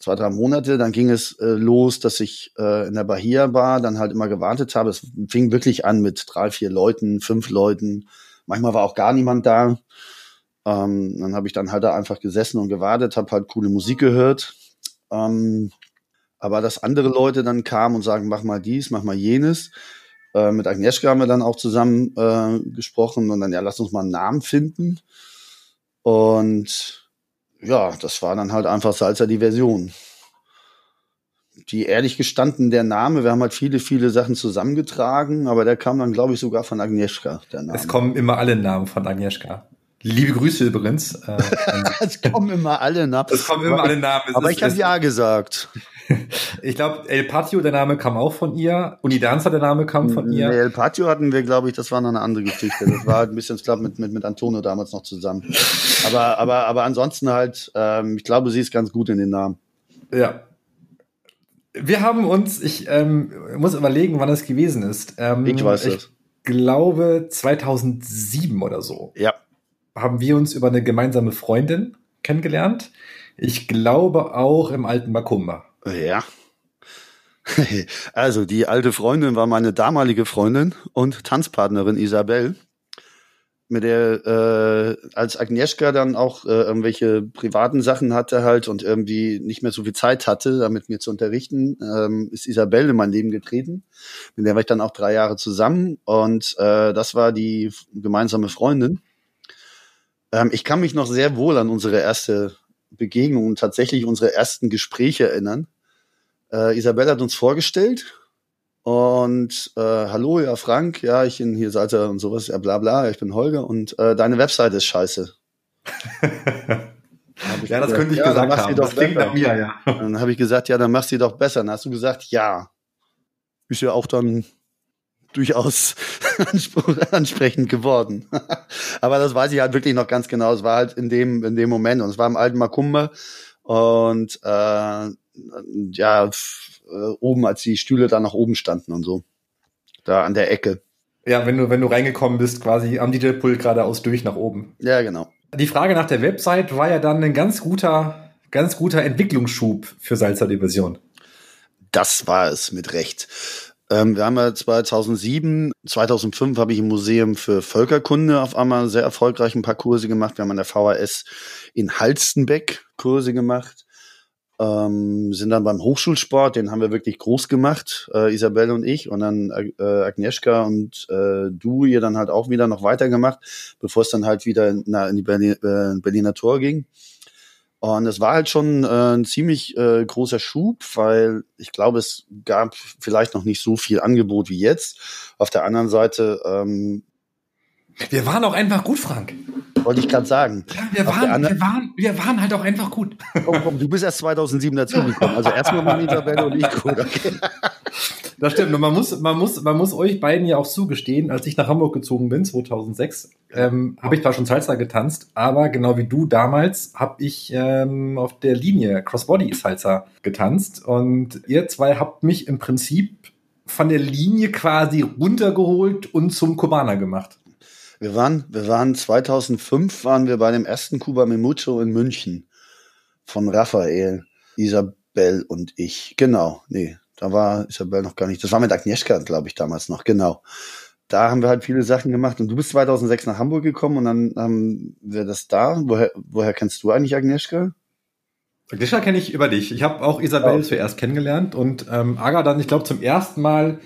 zwei, drei Monate. Dann ging es äh, los, dass ich äh, in der Bahia war, dann halt immer gewartet habe. Es fing wirklich an mit drei, vier Leuten, fünf Leuten. Manchmal war auch gar niemand da. Ähm, dann habe ich dann halt da einfach gesessen und gewartet, habe halt coole Musik gehört. Ähm, aber dass andere Leute dann kamen und sagen, mach mal dies, mach mal jenes, äh, mit Agnieszka haben wir dann auch zusammen äh, gesprochen und dann, ja, lass uns mal einen Namen finden. Und ja, das war dann halt einfach Salsa die Version. Die ehrlich gestanden, der Name, wir haben halt viele, viele Sachen zusammengetragen, aber der kam dann, glaube ich, sogar von Agnieszka, der Name. Es kommen immer alle Namen von Agnieszka. Liebe Grüße übrigens. Äh, es kommen immer alle Namen. Es kommen immer alle Namen. aber ich habe ja gesagt. ich glaube, El Patio, der Name kam auch von ihr. Unidanza, der Name kam von ihr. Nee, El Patio hatten wir, glaube ich, das war noch eine andere Geschichte. Das war halt ein bisschen, ich glaube, mit, mit, mit Antonio damals noch zusammen. Aber, aber, aber ansonsten halt, ähm, ich glaube, sie ist ganz gut in den Namen. Ja. Wir haben uns, ich ähm, muss überlegen, wann das gewesen ist. Ähm, ich weiß es. Ich glaube 2007 oder so. Ja. Haben wir uns über eine gemeinsame Freundin kennengelernt. Ich glaube auch im alten Makumba. Ja. Also die alte Freundin war meine damalige Freundin und Tanzpartnerin Isabel. mit der, äh, als Agnieszka dann auch äh, irgendwelche privaten Sachen hatte halt und irgendwie nicht mehr so viel Zeit hatte, damit mir zu unterrichten, ähm, ist Isabelle in mein Leben getreten. Mit der war ich dann auch drei Jahre zusammen und äh, das war die gemeinsame Freundin. Ähm, ich kann mich noch sehr wohl an unsere erste Begegnung und tatsächlich unsere ersten Gespräche erinnern. Äh, Isabelle hat uns vorgestellt und äh, hallo, ja, Frank, ja, ich bin hier Seite und sowas, ja, bla bla, ich bin Holger und äh, deine Webseite ist scheiße. ja, das könnte ich ja, gesagt haben. das klingt nach mir, ja. Dann habe ich gesagt, ja, dann machst du doch besser. Dann hast du gesagt, ja. Ist ja auch dann durchaus ansprechend geworden. Aber das weiß ich halt wirklich noch ganz genau. Es war halt in dem, in dem Moment und es war im alten Makumba und äh, ja, äh, oben, als die Stühle da nach oben standen und so. Da an der Ecke. Ja, wenn du, wenn du reingekommen bist, quasi am DJ-Pult geradeaus durch nach oben. Ja, genau. Die Frage nach der Website war ja dann ein ganz guter, ganz guter Entwicklungsschub für Salzer Division. Das war es mit Recht. Ähm, wir haben ja 2007, 2005 habe ich im Museum für Völkerkunde auf einmal sehr erfolgreich ein paar Kurse gemacht. Wir haben an der VHS in Halstenbeck Kurse gemacht ähm, sind dann beim Hochschulsport, den haben wir wirklich groß gemacht, äh, Isabelle und ich, und dann äh, Agnieszka und äh, du ihr dann halt auch wieder noch weitergemacht, bevor es dann halt wieder in, na, in die Berlin, äh, Berliner Tor ging. Und es war halt schon äh, ein ziemlich äh, großer Schub, weil ich glaube, es gab vielleicht noch nicht so viel Angebot wie jetzt. Auf der anderen Seite ähm, wir waren auch einfach gut, Frank. Wollte ich gerade sagen. Ja, wir waren, wir, waren, wir waren halt auch einfach gut. Komm, komm, du bist erst 2007 dazugekommen. Also erstmal waren Isabelle und ich gut. Okay. Das stimmt. Und man muss, man, muss, man muss euch beiden ja auch zugestehen, als ich nach Hamburg gezogen bin, 2006, ähm, habe ich zwar schon Salsa getanzt, aber genau wie du damals habe ich ähm, auf der Linie Crossbody Salsa getanzt. Und ihr zwei habt mich im Prinzip von der Linie quasi runtergeholt und zum Kubaner gemacht. Wir waren, wir waren 2005 waren wir bei dem ersten Cuba Memucho in München von Raphael, Isabel und ich. Genau, nee, da war Isabel noch gar nicht. Das war mit Agnieszka, glaube ich, damals noch. Genau. Da haben wir halt viele Sachen gemacht. Und du bist 2006 nach Hamburg gekommen und dann haben wir das da. Woher, woher kennst du eigentlich Agnieszka? Agnieszka kenne ich über dich. Ich habe auch Isabel oh. zuerst kennengelernt und ähm, Aga dann, ich glaube, zum ersten Mal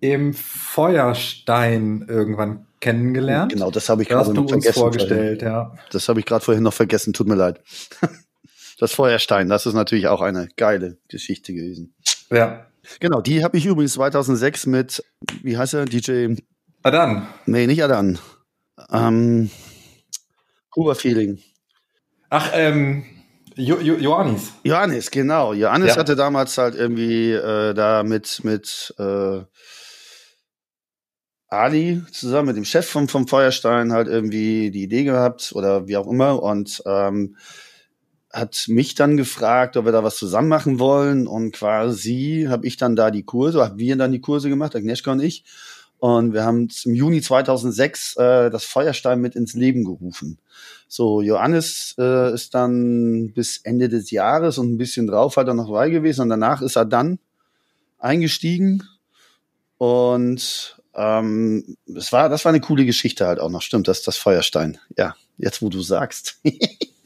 im Feuerstein irgendwann kennengelernt. Genau, das habe ich gerade noch vergessen. vorgestellt, ja. Das habe ich gerade vorhin noch vergessen, tut mir leid. Das Feuerstein, das ist natürlich auch eine geile Geschichte gewesen. Ja. Genau, die habe ich übrigens 2006 mit, wie heißt er, DJ? Adan. Nee, nicht Adan. Ähm, Kuba Feeling. Ach, ähm, jo jo Johannes. Johannes, genau. Johannes ja. hatte damals halt irgendwie äh, da mit, mit äh, Ali zusammen mit dem Chef vom, vom Feuerstein halt irgendwie die Idee gehabt oder wie auch immer und ähm, hat mich dann gefragt, ob wir da was zusammen machen wollen und quasi habe ich dann da die Kurse, haben wir dann die Kurse gemacht, Agnieszka und ich und wir haben im Juni 2006 äh, das Feuerstein mit ins Leben gerufen. So, Johannes äh, ist dann bis Ende des Jahres und ein bisschen drauf hat er noch dabei gewesen und danach ist er dann eingestiegen und ähm, das war, das war eine coole Geschichte halt auch noch. Stimmt, das ist das Feuerstein. Ja, jetzt wo du sagst.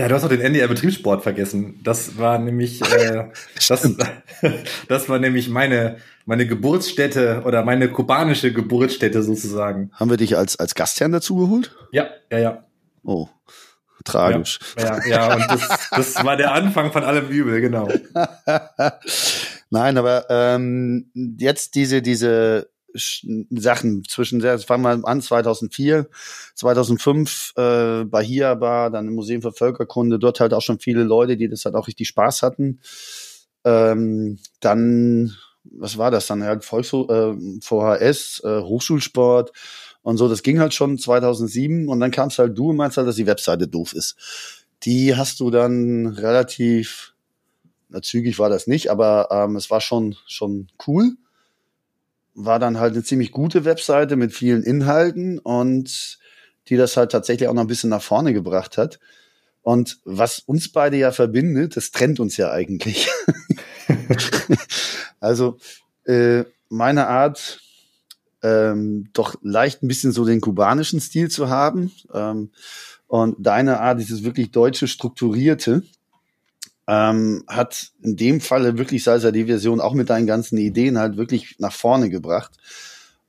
Ja, du hast auch den NDR-Betriebssport vergessen. Das war nämlich, äh, das, das war nämlich meine, meine Geburtsstätte oder meine kubanische Geburtsstätte sozusagen. Haben wir dich als, als Gastherrn dazu geholt? Ja, ja, ja. Oh, tragisch. Ja, ja, ja und das, das war der Anfang von allem Übel, genau. Nein, aber ähm, jetzt diese, diese Sachen zwischen, fangen wir an, 2004, 2005 äh, Bahia Bar, dann im Museum für Völkerkunde, dort halt auch schon viele Leute, die das halt auch richtig Spaß hatten. Ähm, dann, was war das dann? Halt Volks äh, VHS, äh, Hochschulsport und so, das ging halt schon 2007 und dann kamst halt du und meinst halt, dass die Webseite doof ist. Die hast du dann relativ na, zügig war das nicht, aber ähm, es war schon, schon cool. War dann halt eine ziemlich gute Webseite mit vielen Inhalten und die das halt tatsächlich auch noch ein bisschen nach vorne gebracht hat. Und was uns beide ja verbindet, das trennt uns ja eigentlich. also äh, meine Art, ähm, doch leicht ein bisschen so den kubanischen Stil zu haben. Ähm, und deine Art, dieses wirklich deutsche Strukturierte, ähm, hat in dem Falle wirklich Salsa die Version auch mit deinen ganzen Ideen halt wirklich nach vorne gebracht.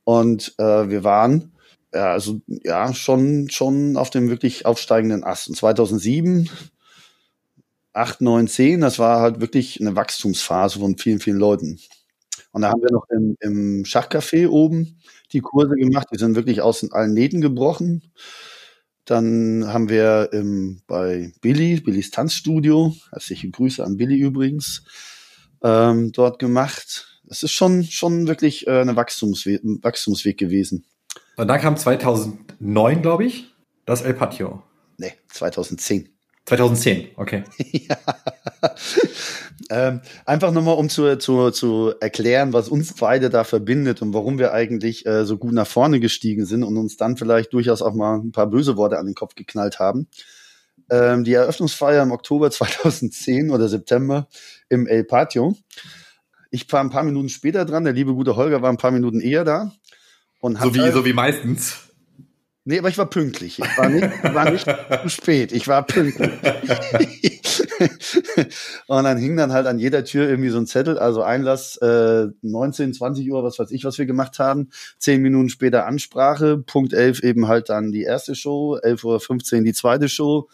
Und äh, wir waren ja, also ja schon schon auf dem wirklich aufsteigenden Ast. Und 2007, 8, 9, 10, das war halt wirklich eine Wachstumsphase von vielen, vielen Leuten. Und da haben wir noch im, im Schachcafé oben die Kurse gemacht. Die sind wirklich aus allen Nähten gebrochen. Dann haben wir ähm, bei Billy, Billys Tanzstudio, herzliche Grüße an Billy übrigens, ähm, dort gemacht. Es ist schon, schon wirklich äh, eine Wachstumswe Wachstumsweg gewesen. Und dann kam 2009, glaube ich, das El Patio. Nee, 2010. 2010, okay. ja. Ähm, einfach nochmal, um zu, zu, zu erklären, was uns beide da verbindet und warum wir eigentlich äh, so gut nach vorne gestiegen sind und uns dann vielleicht durchaus auch mal ein paar böse Worte an den Kopf geknallt haben. Ähm, die Eröffnungsfeier im Oktober 2010 oder September im El Patio. Ich war ein paar Minuten später dran, der liebe gute Holger war ein paar Minuten eher da. Und so, wie, halt, so wie meistens. Nee, aber ich war pünktlich. Ich war nicht, war nicht zu spät. Ich war pünktlich. und dann hing dann halt an jeder Tür irgendwie so ein Zettel, also Einlass äh, 19, 20 Uhr, was weiß ich, was wir gemacht haben. Zehn Minuten später Ansprache, Punkt 11 eben halt dann die erste Show, 11.15 Uhr die zweite Show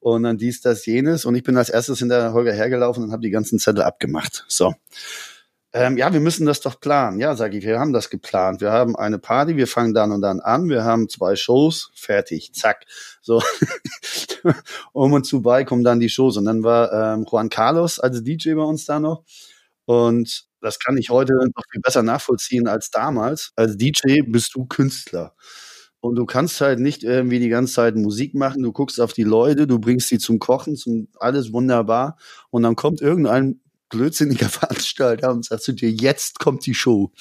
und dann dies, das, jenes. Und ich bin als erstes hinter Holger hergelaufen und habe die ganzen Zettel abgemacht. So. Ähm, ja, wir müssen das doch planen. Ja, sage ich, wir haben das geplant. Wir haben eine Party, wir fangen dann und dann an, wir haben zwei Shows, fertig, zack. So um und zu bei kommen dann die Shows. Und dann war ähm, Juan Carlos als DJ bei uns da noch. Und das kann ich heute noch viel besser nachvollziehen als damals. Als DJ bist du Künstler. Und du kannst halt nicht irgendwie die ganze Zeit Musik machen. Du guckst auf die Leute, du bringst sie zum Kochen, zum alles wunderbar. Und dann kommt irgendein blödsinniger Veranstalter und sagst du dir, jetzt kommt die Show.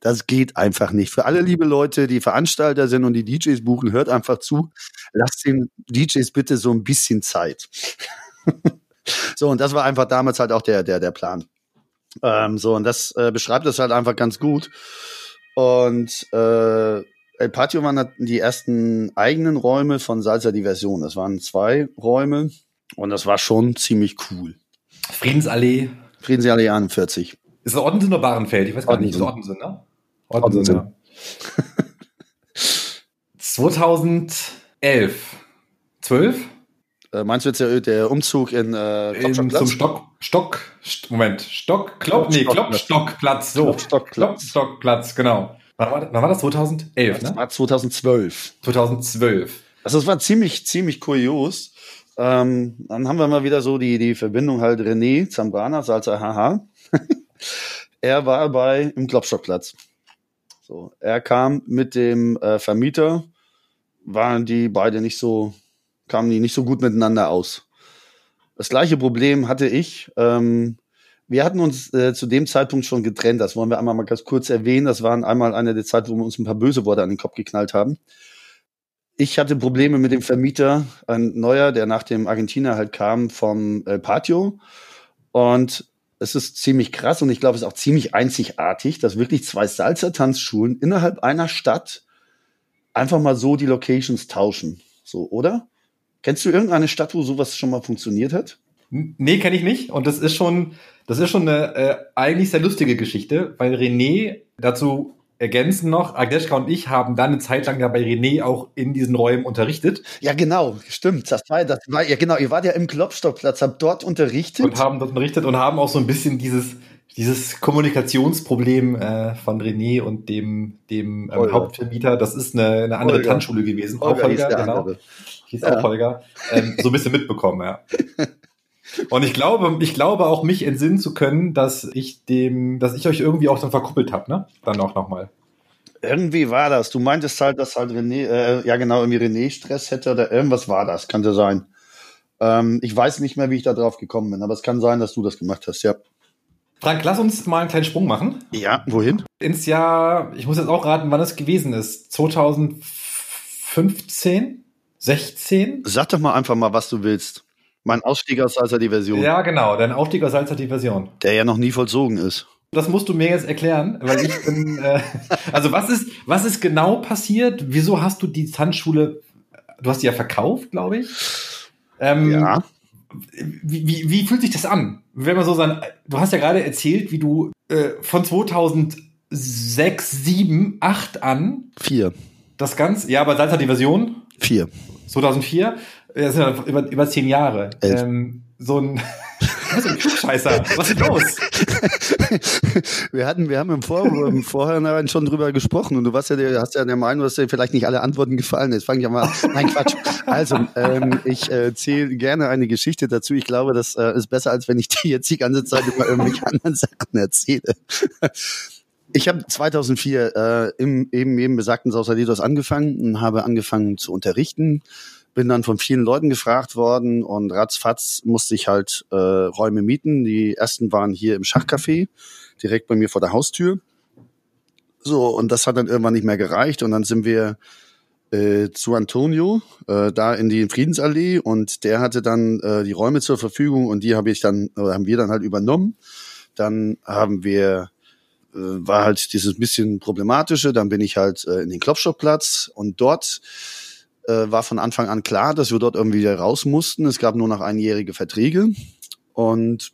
Das geht einfach nicht. Für alle liebe Leute, die Veranstalter sind und die DJs buchen, hört einfach zu. Lasst den DJs bitte so ein bisschen Zeit. so, und das war einfach damals halt auch der, der, der Plan. Ähm, so, und das äh, beschreibt das halt einfach ganz gut. Und äh, El Patio waren die ersten eigenen Räume von Salsa Diversion. Das waren zwei Räume und das war schon ziemlich cool. Friedensallee Friedensallee 41. Ist es Ottensen oder Bahrenfeld? Ich weiß gar nicht. Ist Ottensen, ne? Ottensen, ja. 2011. 12? Äh, meinst du jetzt der, der Umzug in, äh, in zum Stock, Stock, Moment, Stock, Klopp, nee, Kloppstockplatz, so. Kloppstockplatz. Kloppstockplatz, genau. Wann war, wann war das? 2011, das ne? war 2012. 2012. Also es war ziemlich, ziemlich kurios. Ähm, dann haben wir mal wieder so die, die Verbindung halt René Zambrana, Salzer Haha. er war bei im Klopstockplatz. So, er kam mit dem äh, Vermieter, waren die beide nicht so, kamen die nicht so gut miteinander aus. Das gleiche Problem hatte ich. Ähm, wir hatten uns äh, zu dem Zeitpunkt schon getrennt. Das wollen wir einmal mal ganz kurz erwähnen. Das waren einmal eine der Zeit, wo wir uns ein paar böse Worte an den Kopf geknallt haben ich hatte Probleme mit dem Vermieter, ein neuer, der nach dem Argentinier halt kam vom äh, Patio. Und es ist ziemlich krass und ich glaube, es ist auch ziemlich einzigartig, dass wirklich zwei Salsa-Tanzschulen innerhalb einer Stadt einfach mal so die Locations tauschen. So, oder? Kennst du irgendeine Stadt, wo sowas schon mal funktioniert hat? Nee, kenne ich nicht. Und das ist schon, das ist schon eine äh, eigentlich sehr lustige Geschichte, weil René dazu ergänzen noch, Agnieszka und ich haben dann eine Zeit lang ja bei René auch in diesen Räumen unterrichtet. Ja, genau, stimmt. Das war, das war ja genau, ihr wart ja im Klopstockplatz, habt dort unterrichtet. Und haben dort unterrichtet und haben auch so ein bisschen dieses, dieses Kommunikationsproblem äh, von René und dem, dem ähm, Hauptvermieter, das ist eine, eine andere Holger. Tanzschule gewesen. Holger auch Holger, genau. Andere. Hieß ja. auch Holger. Ähm, so ein bisschen mitbekommen, ja. Und ich glaube, ich glaube auch mich entsinnen zu können, dass ich dem, dass ich euch irgendwie auch dann verkuppelt habe, ne? Dann auch nochmal. Irgendwie war das. Du meintest halt, dass halt René, äh, ja genau, irgendwie René Stress hätte oder irgendwas war das, könnte sein. Ähm, ich weiß nicht mehr, wie ich da drauf gekommen bin, aber es kann sein, dass du das gemacht hast, ja. Frank, lass uns mal einen kleinen Sprung machen. Ja, wohin? Ins Jahr, ich muss jetzt auch raten, wann es gewesen ist. 2015? 16? Sag doch mal einfach mal, was du willst. Mein Ausstieg aus Salsa Diversion. Ja, genau, dein Aufstieg aus Salsa Diversion. Der ja noch nie vollzogen ist. Das musst du mir jetzt erklären, weil ich bin. Äh, also was ist, was ist genau passiert? Wieso hast du die Tanzschule? Du hast die ja verkauft, glaube ich. Ähm, ja. Wie, wie, wie fühlt sich das an? Wenn man so sein, du hast ja gerade erzählt, wie du äh, von 2006, 7, 8 an. Vier. Das Ganze, ja, aber seit die Version? Vier. 2004? Das sind ja über, über zehn Jahre. Ähm, so ein Was ein Klugscheißer. Was ist los? wir hatten, wir haben im, Vor im Vorhinein schon drüber gesprochen und du warst ja, der, hast ja der Meinung, dass dir vielleicht nicht alle Antworten gefallen. Jetzt fange ich mal. Nein, Quatsch. Also, ähm, ich äh, erzähle gerne eine Geschichte dazu. Ich glaube, das äh, ist besser, als wenn ich dir jetzt die ganze Zeit über irgendwelche anderen Sachen erzähle. Ich habe 2004 äh, im eben eben besagten Sausalitos angefangen und habe angefangen zu unterrichten bin dann von vielen Leuten gefragt worden und ratzfatz musste ich halt äh, Räume mieten. Die ersten waren hier im Schachcafé, direkt bei mir vor der Haustür. So, und das hat dann irgendwann nicht mehr gereicht und dann sind wir äh, zu Antonio, äh, da in die Friedensallee und der hatte dann äh, die Räume zur Verfügung und die habe ich dann, oder haben wir dann halt übernommen. Dann haben wir äh, war halt dieses bisschen problematische, dann bin ich halt äh, in den Klopschoplatz und dort äh, war von Anfang an klar, dass wir dort irgendwie raus mussten. Es gab nur noch einjährige Verträge und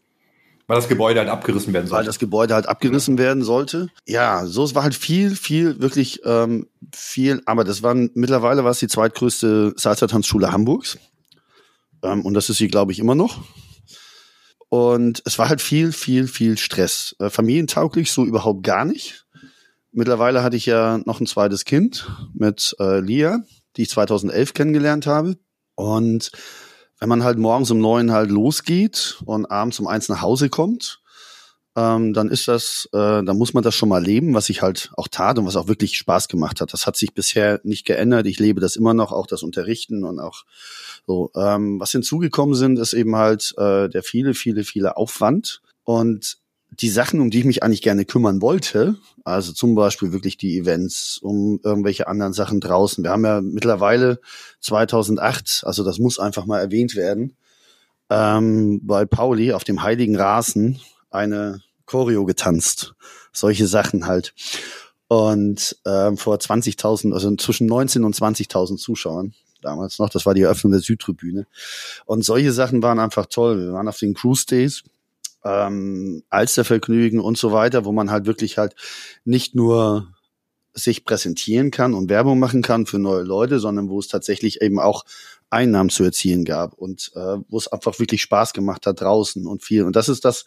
weil das Gebäude halt abgerissen werden sollte. Weil das Gebäude halt abgerissen werden sollte. Ja, so es war halt viel, viel, wirklich ähm, viel. Aber das waren mittlerweile war es die zweitgrößte Salsa-Tanzschule Hamburgs. Ähm, und das ist sie, glaube ich, immer noch. Und es war halt viel, viel, viel Stress. Äh, familientauglich so überhaupt gar nicht. Mittlerweile hatte ich ja noch ein zweites Kind mit äh, Lia die ich 2011 kennengelernt habe. Und wenn man halt morgens um neun halt losgeht und abends um eins nach Hause kommt, ähm, dann ist das, äh, dann muss man das schon mal leben, was ich halt auch tat und was auch wirklich Spaß gemacht hat. Das hat sich bisher nicht geändert. Ich lebe das immer noch, auch das Unterrichten und auch so. Ähm, was hinzugekommen sind, ist eben halt äh, der viele, viele, viele Aufwand. Und die Sachen, um die ich mich eigentlich gerne kümmern wollte, also zum Beispiel wirklich die Events, um irgendwelche anderen Sachen draußen. Wir haben ja mittlerweile 2008, also das muss einfach mal erwähnt werden, ähm, bei Pauli auf dem Heiligen Rasen eine Choreo getanzt. Solche Sachen halt. Und ähm, vor 20.000, also zwischen 19 und 20.000 Zuschauern damals noch. Das war die Eröffnung der Südtribüne. Und solche Sachen waren einfach toll. Wir waren auf den Cruise Days ähm, Alstervergnügen und so weiter, wo man halt wirklich halt nicht nur sich präsentieren kann und Werbung machen kann für neue Leute, sondern wo es tatsächlich eben auch Einnahmen zu erzielen gab und äh, wo es einfach wirklich Spaß gemacht hat draußen und viel. Und das ist das,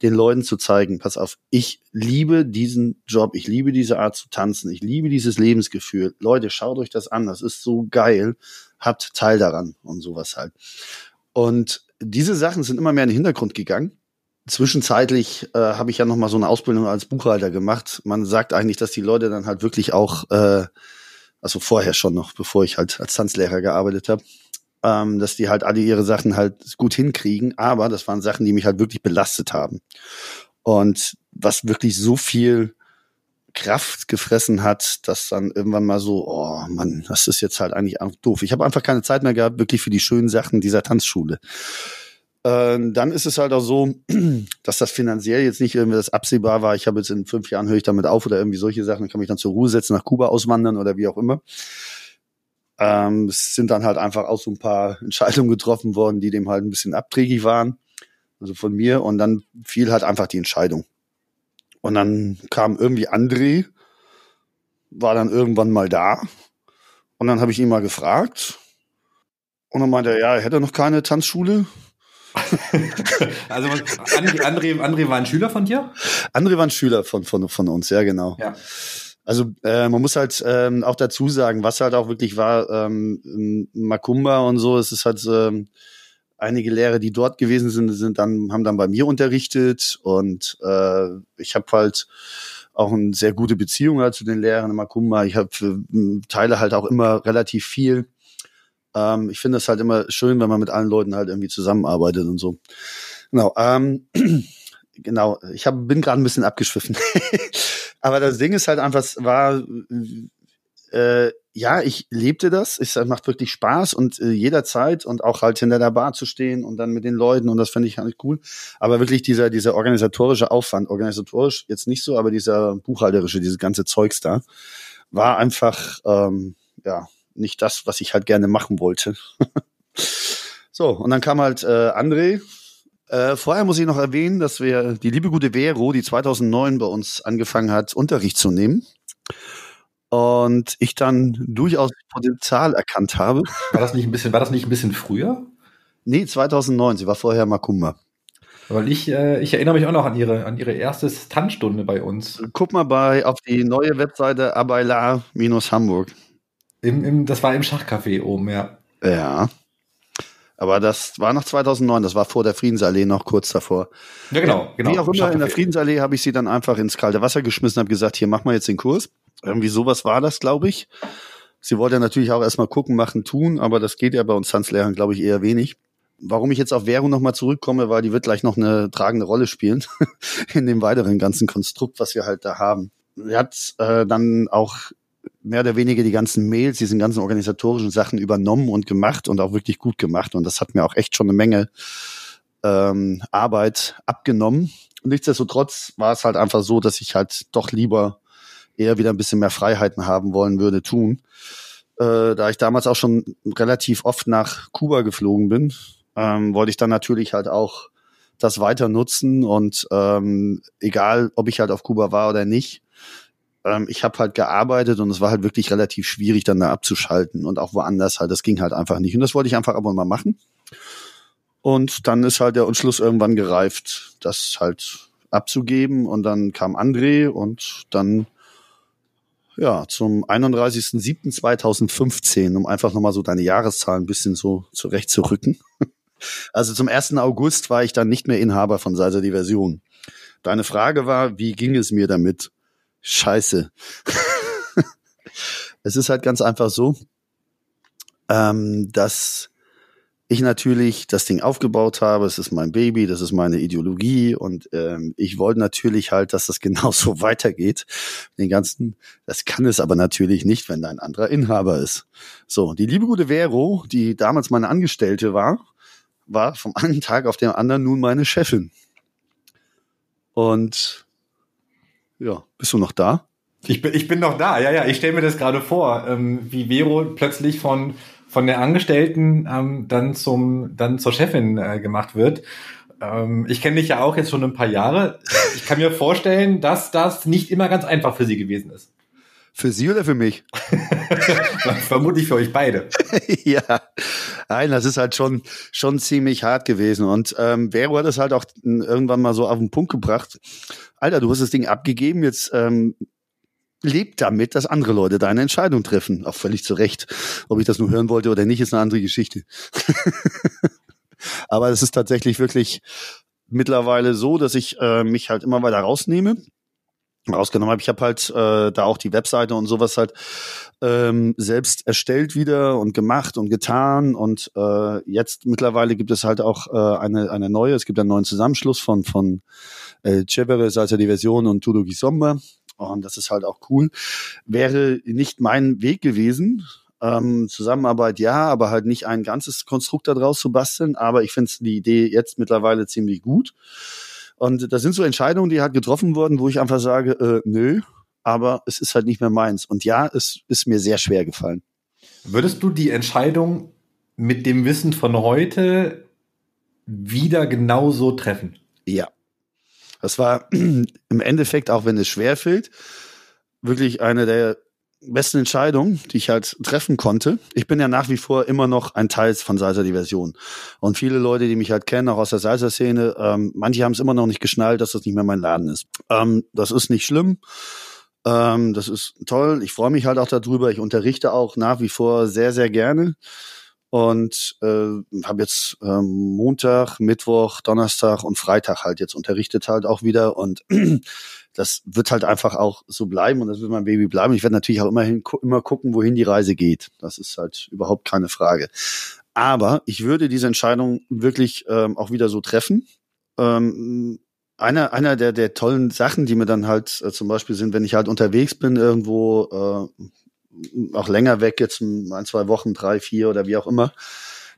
den Leuten zu zeigen, pass auf, ich liebe diesen Job, ich liebe diese Art zu tanzen, ich liebe dieses Lebensgefühl. Leute, schaut euch das an, das ist so geil, habt Teil daran und sowas halt. Und diese Sachen sind immer mehr in den Hintergrund gegangen Zwischenzeitlich äh, habe ich ja noch mal so eine Ausbildung als Buchhalter gemacht. Man sagt eigentlich, dass die Leute dann halt wirklich auch, äh, also vorher schon noch, bevor ich halt als Tanzlehrer gearbeitet habe, ähm, dass die halt alle ihre Sachen halt gut hinkriegen. Aber das waren Sachen, die mich halt wirklich belastet haben. Und was wirklich so viel Kraft gefressen hat, dass dann irgendwann mal so, oh Mann, das ist jetzt halt eigentlich doof. Ich habe einfach keine Zeit mehr gehabt, wirklich für die schönen Sachen dieser Tanzschule. Äh, dann ist es halt auch so, dass das finanziell jetzt nicht irgendwie das absehbar war. Ich habe jetzt in fünf Jahren höre ich damit auf oder irgendwie solche Sachen, dann kann mich dann zur Ruhe setzen, nach Kuba auswandern oder wie auch immer. Ähm, es sind dann halt einfach auch so ein paar Entscheidungen getroffen worden, die dem halt ein bisschen abträglich waren. Also von mir. Und dann fiel halt einfach die Entscheidung. Und dann kam irgendwie André, war dann irgendwann mal da. Und dann habe ich ihn mal gefragt. Und dann meinte er, ja, er hätte noch keine Tanzschule. Also André, André war ein Schüler von dir? André war ein Schüler von, von, von uns, ja, genau. Ja. Also äh, man muss halt ähm, auch dazu sagen, was halt auch wirklich war, ähm, Makumba und so, es ist halt ähm, einige Lehrer, die dort gewesen sind, sind dann haben dann bei mir unterrichtet und äh, ich habe halt auch eine sehr gute Beziehung halt zu den Lehrern in Makumba. Ich habe äh, teile halt auch immer relativ viel ähm, ich finde es halt immer schön, wenn man mit allen Leuten halt irgendwie zusammenarbeitet und so. Genau. Ähm, genau. Ich hab, bin gerade ein bisschen abgeschwiffen. Aber das Ding ist halt einfach, es war äh, ja, ich lebte das. Es macht wirklich Spaß und äh, jederzeit und auch halt hinter der Bar zu stehen und dann mit den Leuten und das finde ich halt cool. Aber wirklich dieser, dieser organisatorische Aufwand, organisatorisch jetzt nicht so, aber dieser buchhalterische, dieses ganze Zeugs da, war einfach, ähm, ja, nicht das, was ich halt gerne machen wollte. so, und dann kam halt äh, André. Äh, vorher muss ich noch erwähnen, dass wir die liebe gute Vero, die 2009 bei uns angefangen hat, Unterricht zu nehmen und ich dann durchaus Potenzial erkannt habe. War das nicht ein bisschen, war das nicht ein bisschen früher? Nee, 2009. Sie war vorher Makumba. Weil ich, äh, ich erinnere mich auch noch an ihre, an ihre erste Tanzstunde bei uns. Guck mal bei auf die neue Webseite Abaila-Hamburg. Im, im, das war im Schachcafé oben, ja. Ja. Aber das war noch 2009, das war vor der Friedensallee noch kurz davor. Ja, genau. genau Wie auch immer, in der Friedensallee habe ich sie dann einfach ins kalte Wasser geschmissen, habe gesagt, hier, mach mal jetzt den Kurs. Irgendwie sowas war das, glaube ich. Sie wollte natürlich auch erstmal gucken, machen, tun, aber das geht ja bei uns Tanzlehrern, glaube ich, eher wenig. Warum ich jetzt auf Währung nochmal zurückkomme, weil die wird gleich noch eine tragende Rolle spielen in dem weiteren ganzen Konstrukt, was wir halt da haben. Sie hat äh, dann auch mehr oder weniger die ganzen Mails, diesen ganzen organisatorischen Sachen übernommen und gemacht und auch wirklich gut gemacht. Und das hat mir auch echt schon eine Menge ähm, Arbeit abgenommen. nichtsdestotrotz war es halt einfach so, dass ich halt doch lieber eher wieder ein bisschen mehr Freiheiten haben wollen würde, tun. Äh, da ich damals auch schon relativ oft nach Kuba geflogen bin, ähm, wollte ich dann natürlich halt auch das weiter nutzen und ähm, egal, ob ich halt auf Kuba war oder nicht, ähm, ich habe halt gearbeitet und es war halt wirklich relativ schwierig, dann da abzuschalten und auch woanders halt, das ging halt einfach nicht und das wollte ich einfach ab und mal machen. Und dann ist halt der Entschluss irgendwann gereift, das halt abzugeben und dann kam André und dann ja, zum 31.07.2015, um einfach nochmal so deine Jahreszahl ein bisschen so zurechtzurücken. Also zum 1. August war ich dann nicht mehr Inhaber von Salsa Diversion. Deine Frage war, wie ging es mir damit? Scheiße. es ist halt ganz einfach so, ähm, dass ich natürlich das Ding aufgebaut habe, es ist mein Baby, das ist meine Ideologie und ähm, ich wollte natürlich halt, dass das genauso weitergeht. Den ganzen, das kann es aber natürlich nicht, wenn da ein anderer Inhaber ist. So, die liebe gute Vero, die damals meine Angestellte war, war vom einen Tag auf den anderen nun meine Chefin. Und ja, bist du noch da? Ich bin, ich bin noch da, ja, ja. Ich stelle mir das gerade vor, ähm, wie Vero plötzlich von von der Angestellten ähm, dann zum dann zur Chefin äh, gemacht wird. Ähm, ich kenne dich ja auch jetzt schon ein paar Jahre. Ich kann mir vorstellen, dass das nicht immer ganz einfach für sie gewesen ist. Für sie oder für mich? Vermutlich für euch beide. ja, nein, das ist halt schon schon ziemlich hart gewesen und ähm, Vero hat es halt auch irgendwann mal so auf den Punkt gebracht. Alter, du hast das Ding abgegeben, jetzt ähm, lebt damit, dass andere Leute deine Entscheidung treffen. Auch völlig zu Recht. Ob ich das nur hören wollte oder nicht, ist eine andere Geschichte. Aber es ist tatsächlich wirklich mittlerweile so, dass ich äh, mich halt immer weiter rausnehme rausgenommen habe. Ich habe halt äh, da auch die Webseite und sowas halt ähm, selbst erstellt wieder und gemacht und getan und äh, jetzt mittlerweile gibt es halt auch äh, eine eine neue. Es gibt einen neuen Zusammenschluss von von äh, Cevere, Salsa die Version und Tudo Gisomba und das ist halt auch cool. Wäre nicht mein Weg gewesen. Ähm, Zusammenarbeit ja, aber halt nicht ein ganzes Konstrukt daraus zu basteln. Aber ich finde die Idee jetzt mittlerweile ziemlich gut. Und das sind so Entscheidungen, die halt getroffen wurden, wo ich einfach sage, äh, nö, aber es ist halt nicht mehr meins. Und ja, es ist mir sehr schwer gefallen. Würdest du die Entscheidung mit dem Wissen von heute wieder genauso treffen? Ja. Das war im Endeffekt, auch wenn es schwer fällt, wirklich eine der besten Entscheidungen, die ich halt treffen konnte. Ich bin ja nach wie vor immer noch ein Teil von Salsa Diversion. Und viele Leute, die mich halt kennen, auch aus der Salsa-Szene, ähm, manche haben es immer noch nicht geschnallt, dass das nicht mehr mein Laden ist. Ähm, das ist nicht schlimm. Ähm, das ist toll. Ich freue mich halt auch darüber. Ich unterrichte auch nach wie vor sehr, sehr gerne und äh, habe jetzt ähm, Montag, Mittwoch, Donnerstag und Freitag halt jetzt unterrichtet halt auch wieder und das wird halt einfach auch so bleiben und das wird mein Baby bleiben. Ich werde natürlich auch immerhin immer gucken, wohin die Reise geht. Das ist halt überhaupt keine Frage. Aber ich würde diese Entscheidung wirklich ähm, auch wieder so treffen. Ähm, einer, einer der, der tollen Sachen, die mir dann halt äh, zum Beispiel sind, wenn ich halt unterwegs bin irgendwo, äh, auch länger weg, jetzt ein, zwei Wochen, drei, vier oder wie auch immer,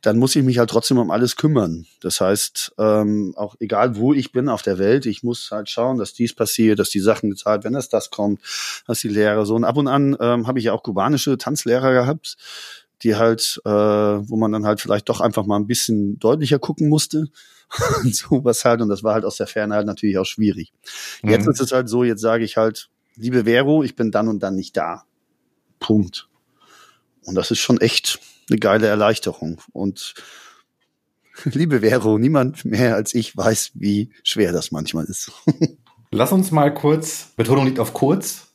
dann muss ich mich halt trotzdem um alles kümmern. Das heißt, ähm, auch egal wo ich bin auf der Welt, ich muss halt schauen, dass dies passiert, dass die Sachen gezahlt werden, dass das kommt, dass die Lehrer so. Und ab und an ähm, habe ich ja auch kubanische Tanzlehrer gehabt, die halt, äh, wo man dann halt vielleicht doch einfach mal ein bisschen deutlicher gucken musste. und sowas halt. Und das war halt aus der Ferne halt natürlich auch schwierig. Mhm. Jetzt ist es halt so, jetzt sage ich halt, liebe Vero, ich bin dann und dann nicht da. Punkt. Und das ist schon echt eine geile Erleichterung. Und liebe Vero, niemand mehr als ich weiß, wie schwer das manchmal ist. Lass uns mal kurz, Betonung liegt auf kurz,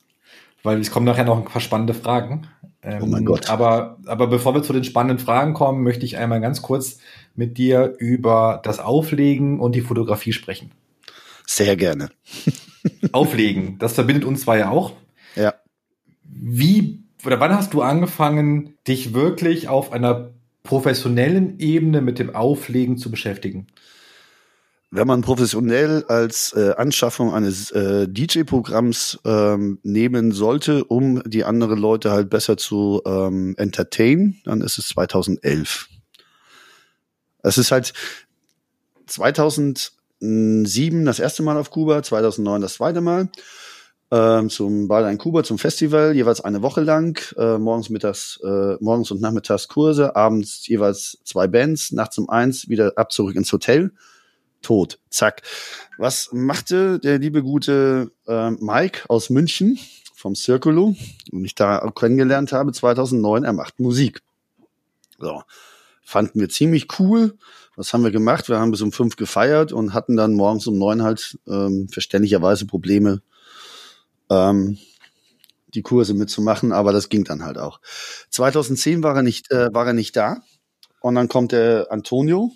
weil es kommen nachher noch ein paar spannende Fragen. Ähm, oh mein Gott. Aber, aber bevor wir zu den spannenden Fragen kommen, möchte ich einmal ganz kurz mit dir über das Auflegen und die Fotografie sprechen. Sehr gerne. Auflegen, das verbindet uns zwei ja auch. Ja. Wie oder wann hast du angefangen, dich wirklich auf einer professionellen Ebene mit dem Auflegen zu beschäftigen? Wenn man professionell als äh, Anschaffung eines äh, DJ-Programms ähm, nehmen sollte, um die anderen Leute halt besser zu ähm, entertainen, dann ist es 2011. Es ist halt 2007 das erste Mal auf Kuba, 2009 das zweite Mal ähm, zum in Kuba zum Festival, jeweils eine Woche lang, äh, morgens, mittags, äh, morgens und nachmittags Kurse, abends jeweils zwei Bands, nachts um eins wieder ab zurück ins Hotel, tot, zack. Was machte der liebe gute äh, Mike aus München vom Circulo, den ich da kennengelernt habe 2009, er macht Musik. So, fanden wir ziemlich cool. Was haben wir gemacht? Wir haben bis um fünf gefeiert und hatten dann morgens um neun halt ähm, verständlicherweise Probleme ähm, die Kurse mitzumachen, aber das ging dann halt auch. 2010 war er nicht, äh, war er nicht da und dann kommt der Antonio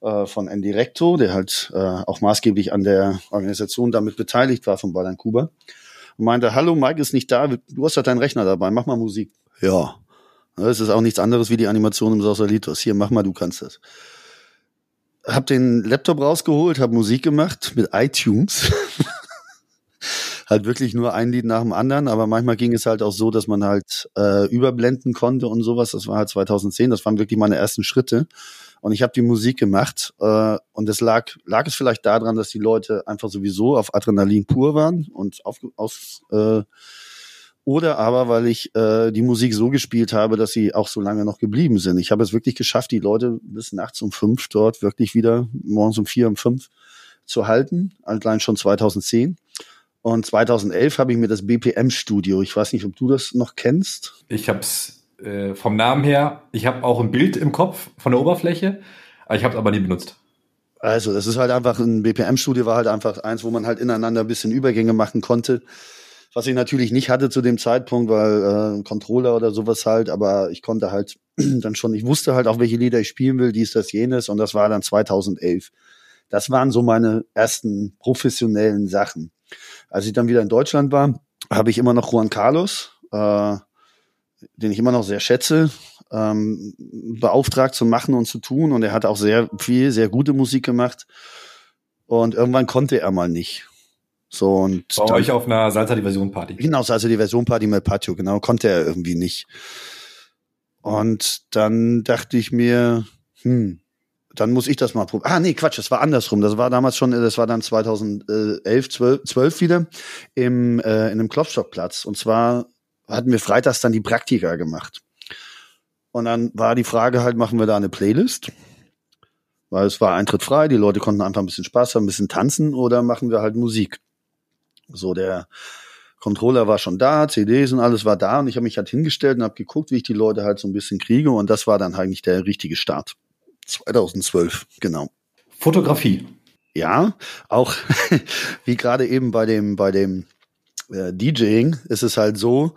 äh, von Endirecto, der halt äh, auch maßgeblich an der Organisation damit beteiligt war von Ballern Kuba und meinte, hallo, Mike ist nicht da, du hast halt deinen Rechner dabei, mach mal Musik. Ja, das ist auch nichts anderes wie die Animation im Sausalitos. Hier, mach mal, du kannst das. Hab den Laptop rausgeholt, hab Musik gemacht mit iTunes. halt wirklich nur ein Lied nach dem anderen, aber manchmal ging es halt auch so, dass man halt äh, überblenden konnte und sowas. Das war halt 2010, das waren wirklich meine ersten Schritte. Und ich habe die Musik gemacht äh, und es lag, lag es vielleicht daran, dass die Leute einfach sowieso auf Adrenalin pur waren und auf, aus äh, oder aber weil ich äh, die Musik so gespielt habe, dass sie auch so lange noch geblieben sind. Ich habe es wirklich geschafft, die Leute bis nachts um fünf dort wirklich wieder morgens um vier, um fünf zu halten, allein schon 2010. Und 2011 habe ich mir das BPM-Studio, ich weiß nicht, ob du das noch kennst. Ich habe es äh, vom Namen her, ich habe auch ein Bild im Kopf von der Oberfläche, ich habe es aber nie benutzt. Also, das ist halt einfach, ein BPM-Studio war halt einfach eins, wo man halt ineinander ein bisschen Übergänge machen konnte. Was ich natürlich nicht hatte zu dem Zeitpunkt, weil äh, Controller oder sowas halt, aber ich konnte halt dann schon, ich wusste halt auch, welche Lieder ich spielen will, dies, das, jenes, und das war dann 2011. Das waren so meine ersten professionellen Sachen. Als ich dann wieder in Deutschland war, habe ich immer noch Juan Carlos, äh, den ich immer noch sehr schätze, ähm, beauftragt zu machen und zu tun. Und er hat auch sehr viel, sehr gute Musik gemacht. Und irgendwann konnte er mal nicht. So und bei dann, euch auf einer Salsa Diversion Party. Genau, Salsa Diversion Party mit Patio, genau, konnte er irgendwie nicht. Und dann dachte ich mir, hm, dann muss ich das mal probieren. Ah, nee, Quatsch, das war andersrum. Das war damals schon, das war dann 2011, 12, 12 wieder im, äh, in einem Klopfstockplatz. Und zwar hatten wir freitags dann die Praktika gemacht. Und dann war die Frage halt, machen wir da eine Playlist? Weil es war Eintritt frei, die Leute konnten einfach ein bisschen Spaß haben, ein bisschen tanzen oder machen wir halt Musik. So, der Controller war schon da, CDs und alles war da und ich habe mich halt hingestellt und habe geguckt, wie ich die Leute halt so ein bisschen kriege und das war dann eigentlich der richtige Start. 2012, genau. Fotografie. Ja, auch wie gerade eben bei dem, bei dem äh, DJing ist es halt so,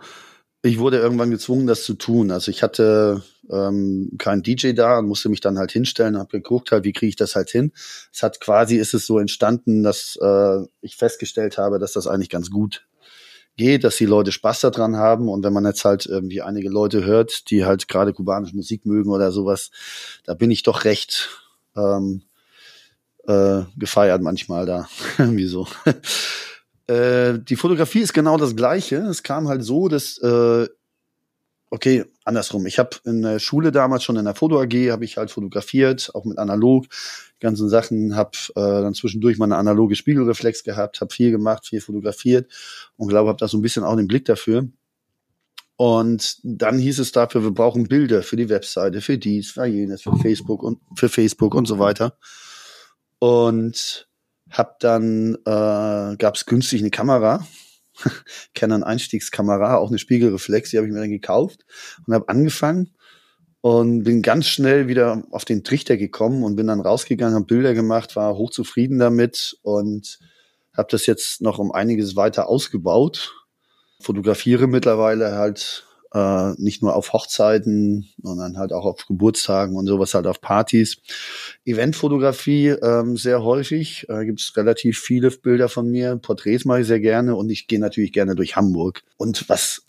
ich wurde irgendwann gezwungen, das zu tun. Also ich hatte ähm, keinen DJ da und musste mich dann halt hinstellen, habe geguckt, halt, wie kriege ich das halt hin. Es hat quasi, ist es so entstanden, dass äh, ich festgestellt habe, dass das eigentlich ganz gut geht, dass die Leute Spaß daran haben. Und wenn man jetzt halt irgendwie einige Leute hört, die halt gerade kubanische Musik mögen oder sowas, da bin ich doch recht ähm, äh, gefeiert manchmal da. irgendwie so. äh, die Fotografie ist genau das Gleiche. Es kam halt so, dass äh, okay, andersrum. Ich habe in der Schule damals schon in der Foto AG habe ich halt fotografiert, auch mit analog ganzen Sachen, habe äh, dann zwischendurch mal eine analoge Spiegelreflex gehabt, habe viel gemacht, viel fotografiert und glaube, habe da so ein bisschen auch den Blick dafür. Und dann hieß es dafür, wir brauchen Bilder für die Webseite, für dies, für jenes, für Facebook und für Facebook und so weiter. Und hab dann äh, gab es günstig eine Kamera, Canon Einstiegskamera, auch eine Spiegelreflex, die habe ich mir dann gekauft und habe angefangen und bin ganz schnell wieder auf den Trichter gekommen und bin dann rausgegangen, habe Bilder gemacht, war hochzufrieden damit und habe das jetzt noch um einiges weiter ausgebaut. Fotografiere mittlerweile halt äh, nicht nur auf Hochzeiten, sondern halt auch auf Geburtstagen und sowas halt auf Partys. Eventfotografie ähm, sehr häufig, äh, gibt es relativ viele Bilder von mir, Porträts mache ich sehr gerne und ich gehe natürlich gerne durch Hamburg. Und was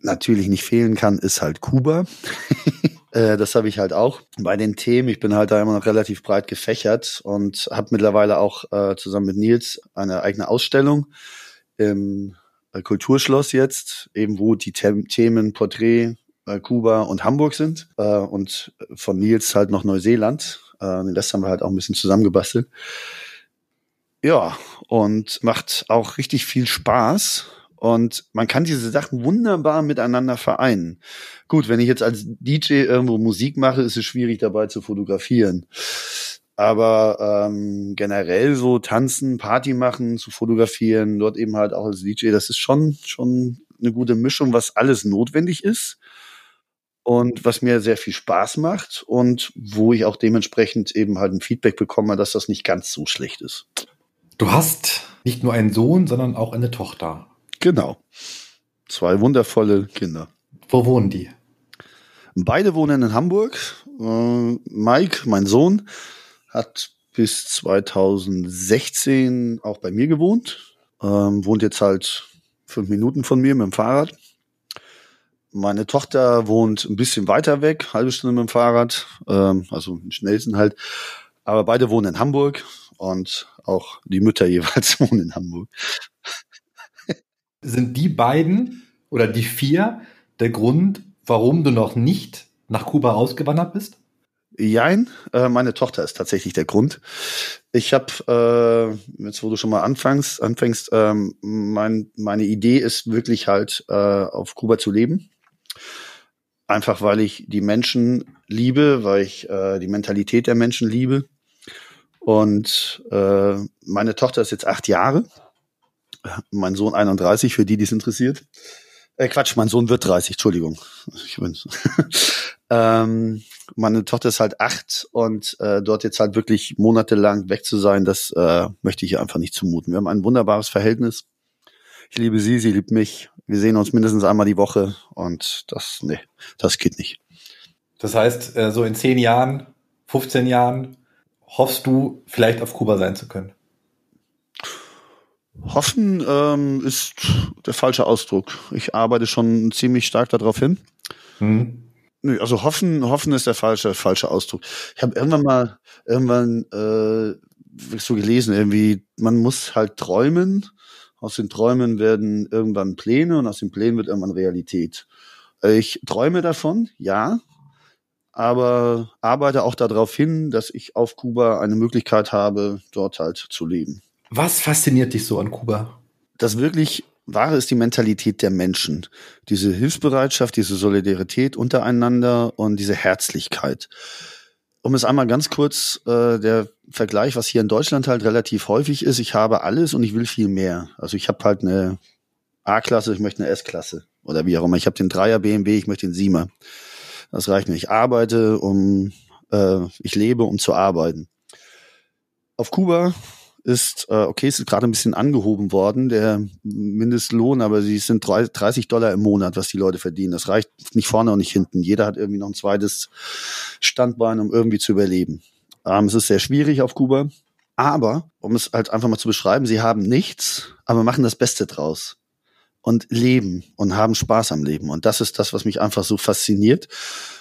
natürlich nicht fehlen kann, ist halt Kuba. Äh, das habe ich halt auch bei den Themen. Ich bin halt da immer noch relativ breit gefächert und habe mittlerweile auch äh, zusammen mit Nils eine eigene Ausstellung im äh, Kulturschloss jetzt, eben wo die Themen Porträt, äh, Kuba und Hamburg sind äh, und von Nils halt noch Neuseeland. Äh, den Rest haben wir halt auch ein bisschen zusammengebastelt. Ja, und macht auch richtig viel Spaß. Und man kann diese Sachen wunderbar miteinander vereinen. Gut, wenn ich jetzt als DJ irgendwo Musik mache, ist es schwierig dabei zu fotografieren. Aber ähm, generell so tanzen, Party machen, zu fotografieren, dort eben halt auch als DJ, das ist schon, schon eine gute Mischung, was alles notwendig ist und was mir sehr viel Spaß macht und wo ich auch dementsprechend eben halt ein Feedback bekomme, dass das nicht ganz so schlecht ist. Du hast nicht nur einen Sohn, sondern auch eine Tochter. Genau. Zwei wundervolle Kinder. Wo wohnen die? Beide wohnen in Hamburg. Äh, Mike, mein Sohn, hat bis 2016 auch bei mir gewohnt, ähm, wohnt jetzt halt fünf Minuten von mir mit dem Fahrrad. Meine Tochter wohnt ein bisschen weiter weg, halbe Stunde mit dem Fahrrad, ähm, also im schnellsten halt. Aber beide wohnen in Hamburg und auch die Mütter jeweils wohnen in Hamburg. Sind die beiden oder die vier der Grund, warum du noch nicht nach Kuba ausgewandert bist? Jein, äh, meine Tochter ist tatsächlich der Grund. Ich habe, äh, jetzt wo du schon mal anfängst, anfängst ähm, mein, meine Idee ist wirklich halt äh, auf Kuba zu leben. Einfach weil ich die Menschen liebe, weil ich äh, die Mentalität der Menschen liebe. Und äh, meine Tochter ist jetzt acht Jahre, mein Sohn 31, für die, die es interessiert. Äh, Quatsch, mein Sohn wird 30, Entschuldigung. Ich bin Ähm, meine Tochter ist halt acht und äh, dort jetzt halt wirklich monatelang weg zu sein, das äh, möchte ich ihr einfach nicht zumuten. Wir haben ein wunderbares Verhältnis. Ich liebe sie, sie liebt mich. Wir sehen uns mindestens einmal die Woche und das, nee, das geht nicht. Das heißt, äh, so in zehn Jahren, 15 Jahren hoffst du, vielleicht auf Kuba sein zu können? Hoffen ähm, ist der falsche Ausdruck. Ich arbeite schon ziemlich stark darauf hin. Mhm. Nö, also hoffen, hoffen ist der falsche, falsche Ausdruck. Ich habe irgendwann mal irgendwann äh, so gelesen, irgendwie, man muss halt träumen. Aus den Träumen werden irgendwann Pläne und aus den Plänen wird irgendwann Realität. Ich träume davon, ja, aber arbeite auch darauf hin, dass ich auf Kuba eine Möglichkeit habe, dort halt zu leben. Was fasziniert dich so an Kuba? Das wirklich Wahre ist die Mentalität der Menschen. Diese Hilfsbereitschaft, diese Solidarität untereinander und diese Herzlichkeit. Um es einmal ganz kurz, äh, der Vergleich, was hier in Deutschland halt relativ häufig ist, ich habe alles und ich will viel mehr. Also ich habe halt eine A-Klasse, ich möchte eine S-Klasse oder wie auch immer. Ich habe den Dreier BMW, ich möchte den Siemer. Das reicht mir. Ich arbeite, um, äh, ich lebe, um zu arbeiten. Auf Kuba ist, äh, okay, es ist gerade ein bisschen angehoben worden, der Mindestlohn, aber sie sind 30 Dollar im Monat, was die Leute verdienen. Das reicht nicht vorne und nicht hinten. Jeder hat irgendwie noch ein zweites Standbein, um irgendwie zu überleben. Ähm, es ist sehr schwierig auf Kuba. Aber, um es halt einfach mal zu beschreiben, sie haben nichts, aber machen das Beste draus und leben und haben Spaß am Leben. Und das ist das, was mich einfach so fasziniert.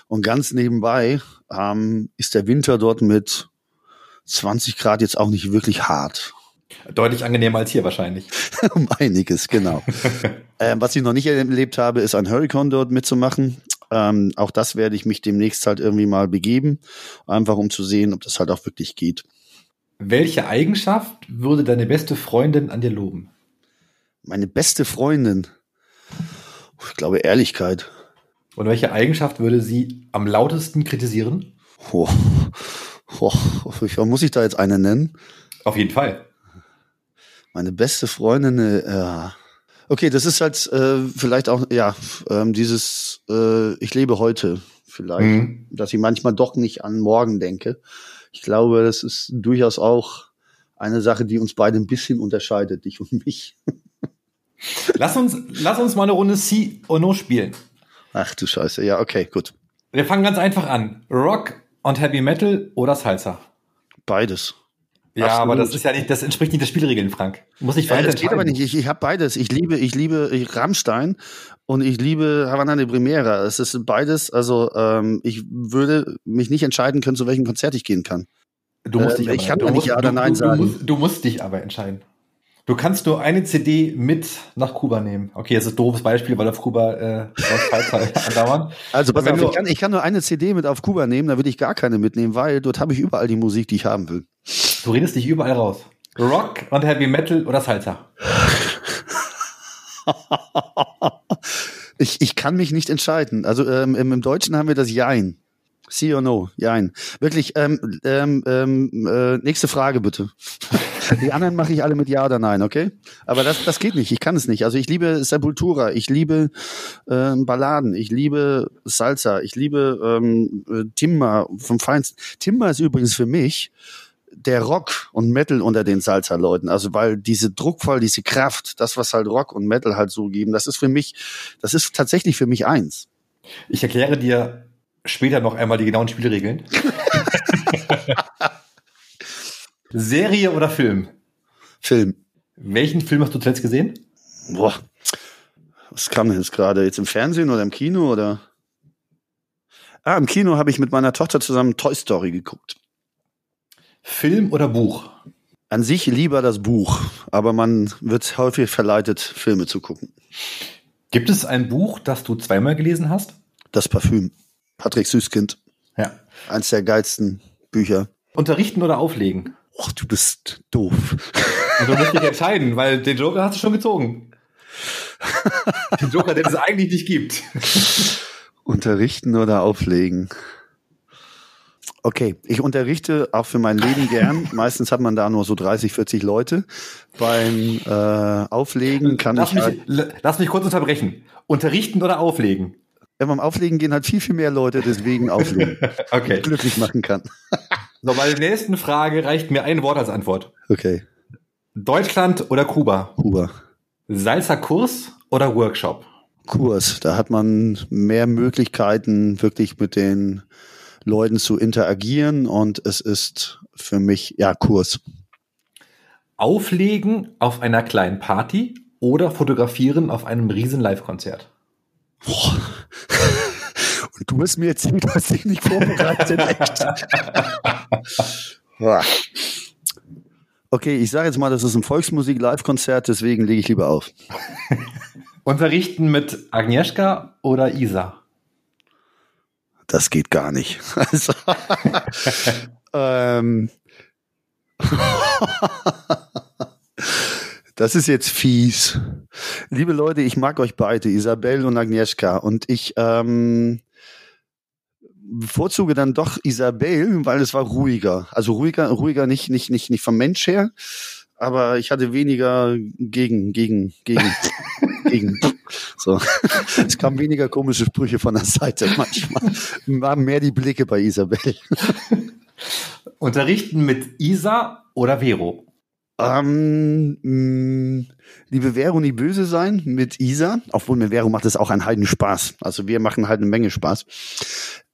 Und ganz nebenbei ähm, ist der Winter dort mit 20 Grad jetzt auch nicht wirklich hart. Deutlich angenehmer als hier wahrscheinlich. um einiges, genau. ähm, was ich noch nicht erlebt habe, ist ein Hurricane dort mitzumachen. Äh, Ähm, auch das werde ich mich demnächst halt irgendwie mal begeben, einfach um zu sehen, ob das halt auch wirklich geht. Welche Eigenschaft würde deine beste Freundin an dir loben? Meine beste Freundin. Ich glaube Ehrlichkeit. Und welche Eigenschaft würde sie am lautesten kritisieren? Oh, oh, muss ich da jetzt eine nennen? Auf jeden Fall. Meine beste Freundin, äh, ja. Okay, das ist halt äh, vielleicht auch, ja, ähm, dieses, äh, ich lebe heute vielleicht, mhm. dass ich manchmal doch nicht an morgen denke. Ich glaube, das ist durchaus auch eine Sache, die uns beide ein bisschen unterscheidet, dich und mich. Lass uns, lass uns mal eine Runde C or No spielen. Ach du Scheiße, ja, okay, gut. Wir fangen ganz einfach an. Rock und Heavy Metal oder Salsa? Beides. Ja, Absolut. aber das ist ja nicht, das entspricht nicht der Spielregeln, Frank. Muss ich ja, Das geht aber nicht. Ich, ich habe beides. Ich liebe, ich liebe ich, Rammstein und ich liebe Havana de Primera. Es ist beides. Also ähm, ich würde mich nicht entscheiden können, zu welchem Konzert ich gehen kann. Du musst äh, dich ich aber, kann nicht ja oder nein du, sagen. Du musst, du musst dich aber entscheiden. Du kannst nur eine CD mit nach Kuba nehmen. Okay, das ist ein doofes Beispiel, weil auf Kuba äh, andauern. Also pass auf, ich kann, ich kann nur eine CD mit auf Kuba nehmen, da würde ich gar keine mitnehmen, weil dort habe ich überall die Musik, die ich haben will. Du redest dich überall raus. Rock und Heavy Metal oder Salsa? ich, ich kann mich nicht entscheiden. Also ähm, im, im Deutschen haben wir das Jein. See or no? Jein. Wirklich, ähm, ähm, ähm, äh, nächste Frage bitte. Die anderen mache ich alle mit Ja oder Nein, okay? Aber das, das geht nicht. Ich kann es nicht. Also ich liebe Sepultura, ich liebe äh, Balladen, ich liebe Salsa, ich liebe ähm, äh, Timber vom Feinsten. Timber ist übrigens für mich der Rock und Metal unter den Salsa-Leuten. Also weil diese druckvoll, diese Kraft, das was halt Rock und Metal halt so geben, das ist für mich, das ist tatsächlich für mich eins. Ich erkläre dir später noch einmal die genauen Spielregeln. Serie oder Film? Film. Welchen Film hast du zuletzt gesehen? Boah. Was kam denn jetzt gerade? Jetzt im Fernsehen oder im Kino oder? Ah, im Kino habe ich mit meiner Tochter zusammen Toy Story geguckt. Film oder Buch? An sich lieber das Buch, aber man wird häufig verleitet, Filme zu gucken. Gibt es ein Buch, das du zweimal gelesen hast? Das Parfüm. Patrick Süßkind. Ja. Eins der geilsten Bücher. Unterrichten oder auflegen? Och, du bist doof. Und du musst dich entscheiden, weil den Joker hast du schon gezogen. den Joker, den es eigentlich nicht gibt. Unterrichten oder auflegen? Okay, ich unterrichte auch für mein Leben gern. Meistens hat man da nur so 30, 40 Leute. Beim äh, Auflegen kann lass ich. Mich, halt lass mich kurz unterbrechen. Unterrichten oder auflegen? Ja, beim Auflegen gehen halt viel, viel mehr Leute, deswegen auflegen. okay. Glücklich machen kann. So, bei der nächsten Frage reicht mir ein Wort als Antwort. Okay. Deutschland oder Kuba? Kuba. Salsa Kurs oder Workshop? Kurs. Da hat man mehr Möglichkeiten, wirklich mit den Leuten zu interagieren und es ist für mich, ja, Kurs. Auflegen auf einer kleinen Party oder fotografieren auf einem riesen Live-Konzert? Und du hast mir erzählt, du hast dich nicht vorbereitet. Echt. okay, ich sage jetzt mal, das ist ein Volksmusik-Live-Konzert, deswegen lege ich lieber auf. Unterrichten mit Agnieszka oder Isa? Das geht gar nicht. Also, ähm, Das ist jetzt fies. Liebe Leute, ich mag euch beide, Isabel und Agnieszka. Und ich ähm, bevorzuge dann doch Isabel, weil es war ruhiger. Also ruhiger, ruhiger nicht, nicht, nicht, nicht vom Mensch her, aber ich hatte weniger gegen, gegen, gegen, gegen. So. Es kamen weniger komische Sprüche von der Seite manchmal. Waren mehr die Blicke bei Isabel. Unterrichten mit Isa oder Vero? Ähm, mh, liebe Vero, nie böse sein mit Isa. Obwohl mir Vero macht es auch einen Heiden Spaß. Also wir machen halt eine Menge Spaß.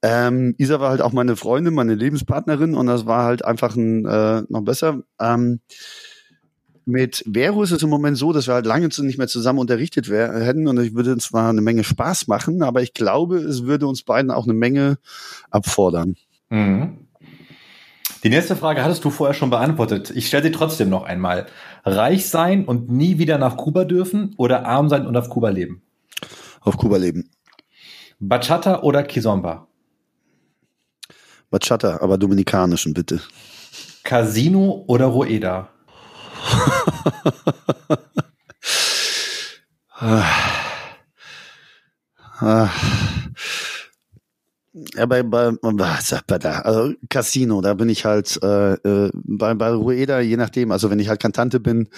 Ähm, Isa war halt auch meine Freundin, meine Lebenspartnerin und das war halt einfach ein, äh, noch besser. Ähm, mit Vero ist es im Moment so, dass wir halt lange nicht mehr zusammen unterrichtet hätten und ich würde zwar eine Menge Spaß machen, aber ich glaube, es würde uns beiden auch eine Menge abfordern. Mhm. Die nächste Frage hattest du vorher schon beantwortet. Ich stelle sie trotzdem noch einmal. Reich sein und nie wieder nach Kuba dürfen oder arm sein und auf Kuba leben? Auf Kuba leben. Bachata oder Kizomba? Bachata, aber dominikanischen bitte. Casino oder Rueda? ah. Ah. Ja, bei, bei, bei da, also Casino, da bin ich halt äh, äh, bei, bei Rueda, je nachdem, also wenn ich halt Kantante bin,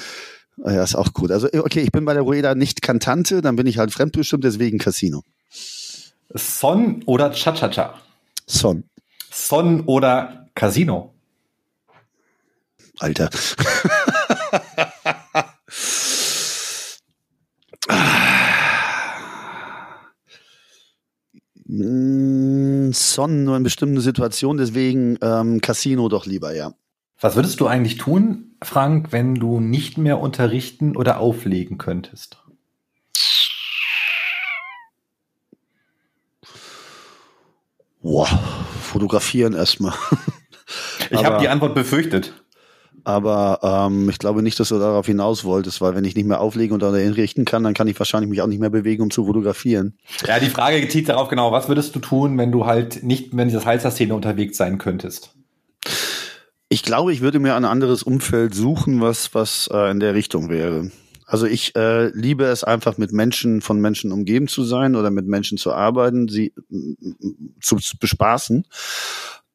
äh, ja, ist auch gut. Also okay, ich bin bei der Rueda nicht Kantante, dann bin ich halt fremdbestimmt, deswegen Casino. Son oder Cha-Cha-Cha? Son. Son oder Casino? Alter. Mm, Son nur in bestimmten Situationen, deswegen ähm, Casino doch lieber, ja. Was würdest du eigentlich tun, Frank, wenn du nicht mehr unterrichten oder auflegen könntest? Boah, fotografieren erstmal. ich habe die Antwort befürchtet. Aber ähm, ich glaube nicht, dass du darauf hinaus wolltest, weil wenn ich nicht mehr auflegen und richten kann, dann kann ich wahrscheinlich mich auch nicht mehr bewegen, um zu fotografieren. Ja, die Frage zieht darauf genau, was würdest du tun, wenn du halt nicht mehr in dieser Salsa-Szene unterwegs sein könntest? Ich glaube, ich würde mir ein anderes Umfeld suchen, was, was äh, in der Richtung wäre. Also ich äh, liebe es einfach mit Menschen, von Menschen umgeben zu sein oder mit Menschen zu arbeiten, sie zu, zu bespaßen.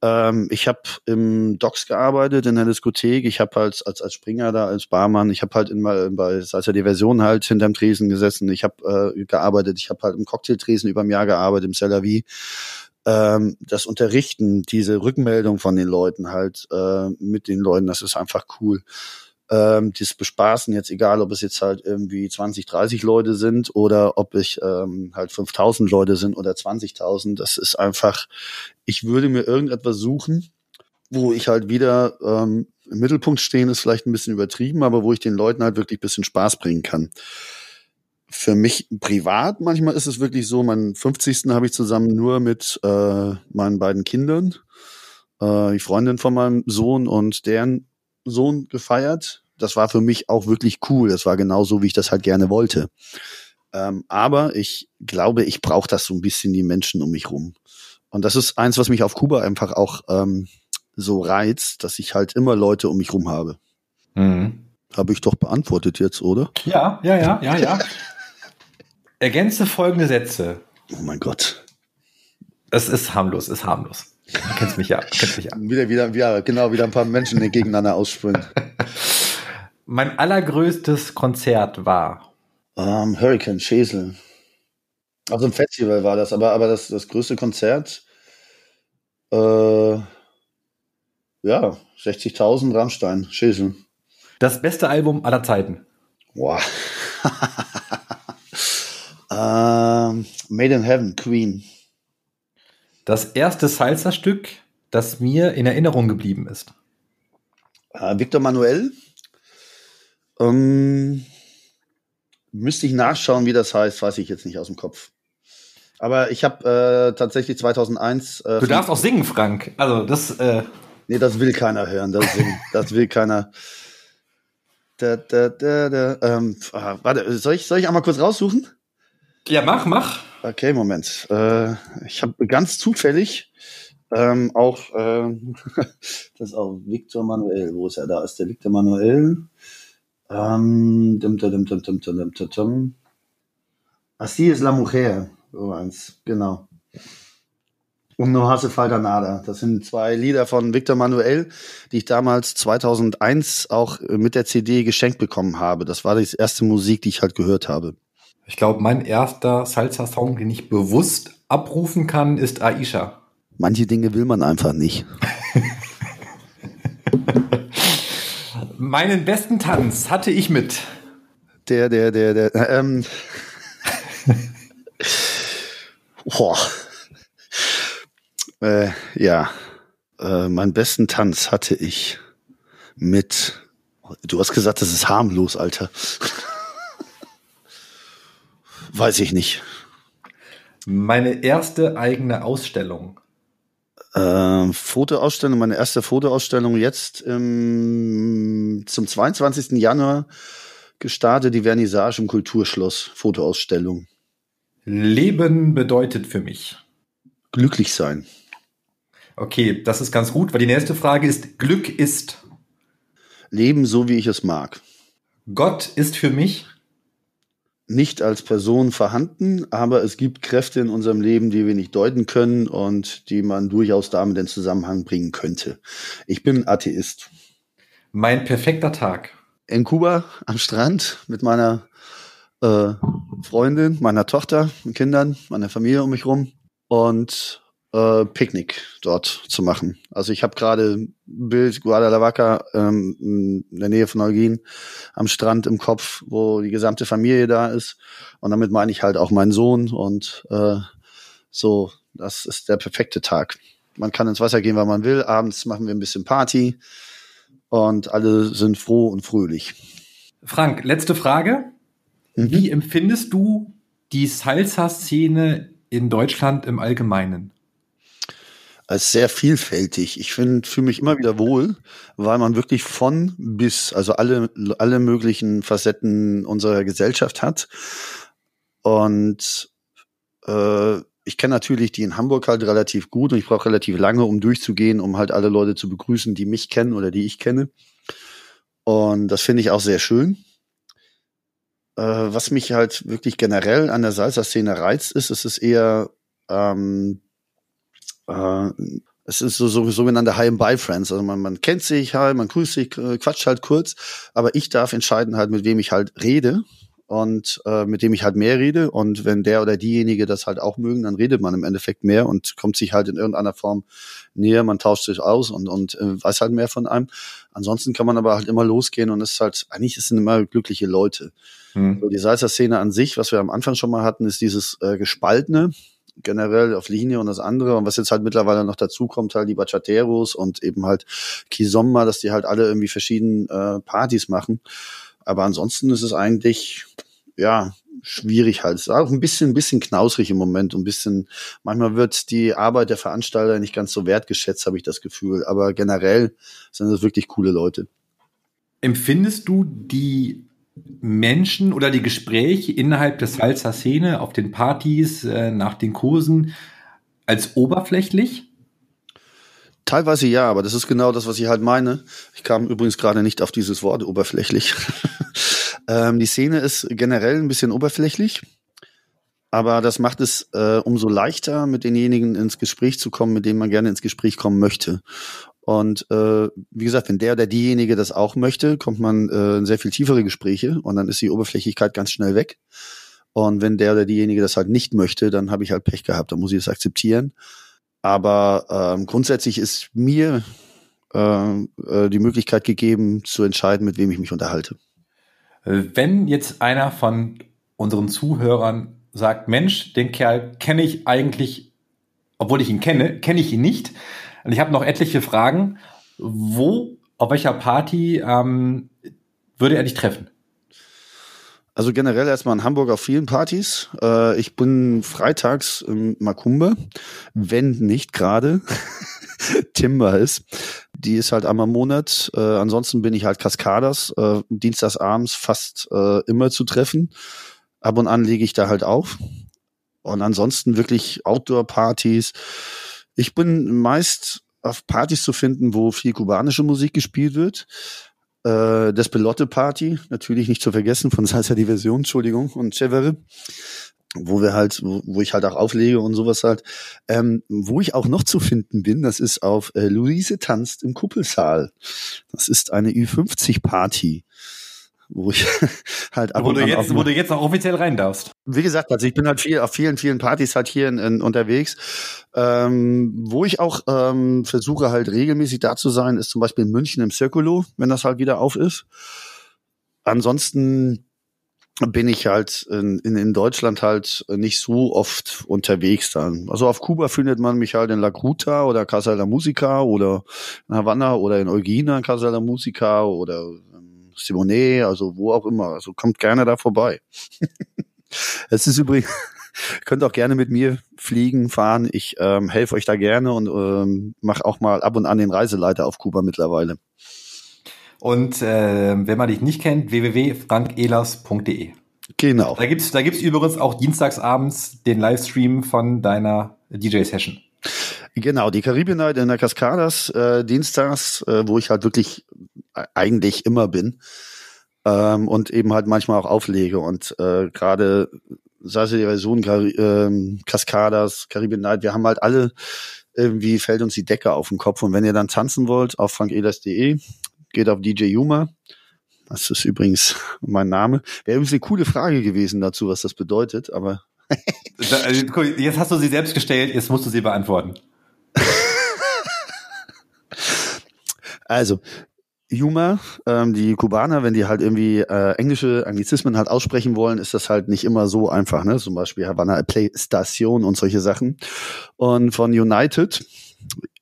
Ähm, ich habe im Docks gearbeitet, in der Diskothek. Ich habe halt als, als Springer da, als Barmann, ich habe halt in, bei Salsa Diversion halt hinterm Tresen gesessen. Ich habe äh, gearbeitet, ich habe halt im Cocktailtresen über ein Jahr gearbeitet, im Cellavi. Ähm, das Unterrichten, diese Rückmeldung von den Leuten halt äh, mit den Leuten, das ist einfach cool ähm, das Bespaßen jetzt egal, ob es jetzt halt irgendwie 20, 30 Leute sind oder ob ich ähm, halt 5000 Leute sind oder 20.000, das ist einfach, ich würde mir irgendetwas suchen, wo ich halt wieder ähm, im Mittelpunkt stehen, ist vielleicht ein bisschen übertrieben, aber wo ich den Leuten halt wirklich bisschen Spaß bringen kann. Für mich privat, manchmal ist es wirklich so, meinen 50. habe ich zusammen nur mit äh, meinen beiden Kindern, äh, die Freundin von meinem Sohn und deren Sohn gefeiert. Das war für mich auch wirklich cool. Das war genau so, wie ich das halt gerne wollte. Ähm, aber ich glaube, ich brauche das so ein bisschen, die Menschen um mich rum. Und das ist eins, was mich auf Kuba einfach auch ähm, so reizt, dass ich halt immer Leute um mich rum habe. Mhm. Habe ich doch beantwortet jetzt, oder? Ja, ja, ja, ja, ja. Ergänze folgende Sätze. Oh mein Gott. Es ist harmlos, ist harmlos. Du kennst mich ja, kennst mich ja. Wieder, wieder, ja, genau, wieder ein paar Menschen gegeneinander ausspringen. Mein allergrößtes Konzert war um, ähm, Hurricane Schesel. Also ein Festival war das, aber, aber das, das größte Konzert, äh, ja, 60.000 Rammstein, Schesel. Das beste Album aller Zeiten. Wow. ähm, Made in Heaven, Queen. Das erste Salsa-Stück, das mir in Erinnerung geblieben ist. Äh, Victor Manuel. Ähm, müsste ich nachschauen, wie das heißt, weiß ich jetzt nicht aus dem Kopf. Aber ich habe äh, tatsächlich 2001. Äh, du darfst auch singen, Frank. Also das. Äh nee, das will keiner hören. Das, singen. das will keiner. Da, da, da, da. Ähm, ah, warte, soll ich, soll ich einmal kurz raussuchen? Ja, mach, mach. Okay, Moment. Äh, ich habe ganz zufällig ähm, auch, äh, das ist auch Victor Manuel. Wo ist er? Da ist der Victor Manuel. Ähm, dim, dim, dim, dim, dim, dim, dim. Así es la mujer. So eins, genau. Und No hace falta nada. Das sind zwei Lieder von Victor Manuel, die ich damals 2001 auch mit der CD geschenkt bekommen habe. Das war die erste Musik, die ich halt gehört habe. Ich glaube, mein erster Salsa-Song, den ich bewusst abrufen kann, ist Aisha. Manche Dinge will man einfach nicht. Meinen besten Tanz hatte ich mit. Der, der, der, der. Ähm. Boah. Äh, ja. Äh, meinen besten Tanz hatte ich mit. Du hast gesagt, das ist harmlos, Alter. Weiß ich nicht. Meine erste eigene Ausstellung. Äh, Fotoausstellung, meine erste Fotoausstellung jetzt ähm, zum 22. Januar gestartet, die Vernissage im Kulturschloss, Fotoausstellung. Leben bedeutet für mich. Glücklich sein. Okay, das ist ganz gut, weil die nächste Frage ist, Glück ist. Leben so, wie ich es mag. Gott ist für mich. Nicht als Person vorhanden, aber es gibt Kräfte in unserem Leben, die wir nicht deuten können und die man durchaus damit in Zusammenhang bringen könnte. Ich bin Atheist. Mein perfekter Tag. In Kuba am Strand mit meiner äh, Freundin, meiner Tochter, Kindern, meiner Familie um mich rum und äh, Picknick dort zu machen. Also ich habe gerade ein Bild Guadalajara ähm, in der Nähe von Holguin am Strand im Kopf, wo die gesamte Familie da ist. Und damit meine ich halt auch meinen Sohn und äh, so, das ist der perfekte Tag. Man kann ins Wasser gehen, wann man will. Abends machen wir ein bisschen Party und alle sind froh und fröhlich. Frank, letzte Frage. Mhm. Wie empfindest du die Salsa-Szene in Deutschland im Allgemeinen? Als sehr vielfältig. Ich finde, fühle mich immer wieder wohl, weil man wirklich von bis, also alle, alle möglichen Facetten unserer Gesellschaft hat. Und äh, ich kenne natürlich die in Hamburg halt relativ gut und ich brauche relativ lange, um durchzugehen, um halt alle Leute zu begrüßen, die mich kennen oder die ich kenne. Und das finde ich auch sehr schön. Äh, was mich halt wirklich generell an der Salsa-Szene reizt, ist, es ist eher ähm, äh, es ist so, so sogenannte High and Bye Friends. Also man, man kennt sich halt, man grüßt sich, äh, quatscht halt kurz, aber ich darf entscheiden halt, mit wem ich halt rede und äh, mit dem ich halt mehr rede. Und wenn der oder diejenige das halt auch mögen, dann redet man im Endeffekt mehr und kommt sich halt in irgendeiner Form näher, man tauscht sich aus und, und äh, weiß halt mehr von einem. Ansonsten kann man aber halt immer losgehen und es ist halt, eigentlich sind immer glückliche Leute. Hm. Also die Salsa-Szene an sich, was wir am Anfang schon mal hatten, ist dieses äh, Gespaltene generell auf Linie und das andere. Und was jetzt halt mittlerweile noch dazu kommt, halt die Bachateros und eben halt Kizomba, dass die halt alle irgendwie verschiedene äh, Partys machen. Aber ansonsten ist es eigentlich, ja, schwierig halt. Es ist auch ein bisschen, ein bisschen knausrig im Moment ein bisschen, manchmal wird die Arbeit der Veranstalter nicht ganz so wertgeschätzt, habe ich das Gefühl. Aber generell sind es wirklich coole Leute. Empfindest du die Menschen oder die Gespräche innerhalb der Salsa-Szene auf den Partys, äh, nach den Kursen als oberflächlich? Teilweise ja, aber das ist genau das, was ich halt meine. Ich kam übrigens gerade nicht auf dieses Wort oberflächlich. ähm, die Szene ist generell ein bisschen oberflächlich, aber das macht es äh, umso leichter, mit denjenigen ins Gespräch zu kommen, mit denen man gerne ins Gespräch kommen möchte. Und äh, wie gesagt, wenn der oder diejenige das auch möchte, kommt man äh, in sehr viel tiefere Gespräche und dann ist die Oberflächlichkeit ganz schnell weg. Und wenn der oder diejenige das halt nicht möchte, dann habe ich halt Pech gehabt, dann muss ich das akzeptieren. Aber ähm, grundsätzlich ist mir äh, äh, die Möglichkeit gegeben, zu entscheiden, mit wem ich mich unterhalte. Wenn jetzt einer von unseren Zuhörern sagt, Mensch, den Kerl kenne ich eigentlich, obwohl ich ihn kenne, kenne ich ihn nicht. Und ich habe noch etliche Fragen. Wo, auf welcher Party ähm, würde er dich treffen? Also generell erstmal in Hamburg auf vielen Partys. Äh, ich bin freitags im Makumbe, wenn nicht gerade Timber ist. Die ist halt einmal im Monat. Äh, ansonsten bin ich halt Cascadas, äh, dienstags abends fast äh, immer zu treffen. Ab und an lege ich da halt auf. Und ansonsten wirklich Outdoor-Partys. Ich bin meist auf Partys zu finden, wo viel kubanische Musik gespielt wird. Äh, das Belotte Party, natürlich nicht zu vergessen, von Salsa Diversion, Entschuldigung, und Chevere wo wir halt, wo, wo ich halt auch auflege und sowas halt. Ähm, wo ich auch noch zu finden bin, das ist auf äh, Luise tanzt im Kuppelsaal. Das ist eine Ü50-Party wo ich halt ab wo du jetzt, wo du jetzt auch offiziell rein darfst. Wie gesagt, also ich bin halt viel auf vielen, vielen Partys halt hier in, in, unterwegs. Ähm, wo ich auch ähm, versuche halt regelmäßig da zu sein, ist zum Beispiel in München im Circulo, wenn das halt wieder auf ist. Ansonsten bin ich halt in, in, in Deutschland halt nicht so oft unterwegs dann. Also auf Kuba findet man mich halt in La Gruta oder Casa de la Musica oder in Havanna oder in Eugina Casa de la Musica oder Simonet, also wo auch immer. Also kommt gerne da vorbei. es ist übrigens, könnt auch gerne mit mir fliegen, fahren. Ich ähm, helfe euch da gerne und ähm, mache auch mal ab und an den Reiseleiter auf Kuba mittlerweile. Und äh, wenn man dich nicht kennt, www.frankelas.de. Genau. Da gibt's da gibt's übrigens auch dienstagsabends den Livestream von deiner DJ-Session. Genau, die Caribbean Night in der Cascadas, äh, dienstags, äh, wo ich halt wirklich eigentlich immer bin. Ähm, und eben halt manchmal auch auflege. Und äh, gerade es die Version Car ähm, Cascadas, Caribbean Night, wir haben halt alle irgendwie fällt uns die Decke auf den Kopf. Und wenn ihr dann tanzen wollt, auf frankelas.de, geht auf DJ Yuma. Das ist übrigens mein Name. Wäre übrigens eine coole Frage gewesen dazu, was das bedeutet, aber. Also, jetzt hast du sie selbst gestellt, jetzt musst du sie beantworten. also, Yuma, ähm, die Kubaner, wenn die halt irgendwie äh, englische Anglizismen halt aussprechen wollen, ist das halt nicht immer so einfach, ne? Zum Beispiel Havana Playstation und solche Sachen. Und von United,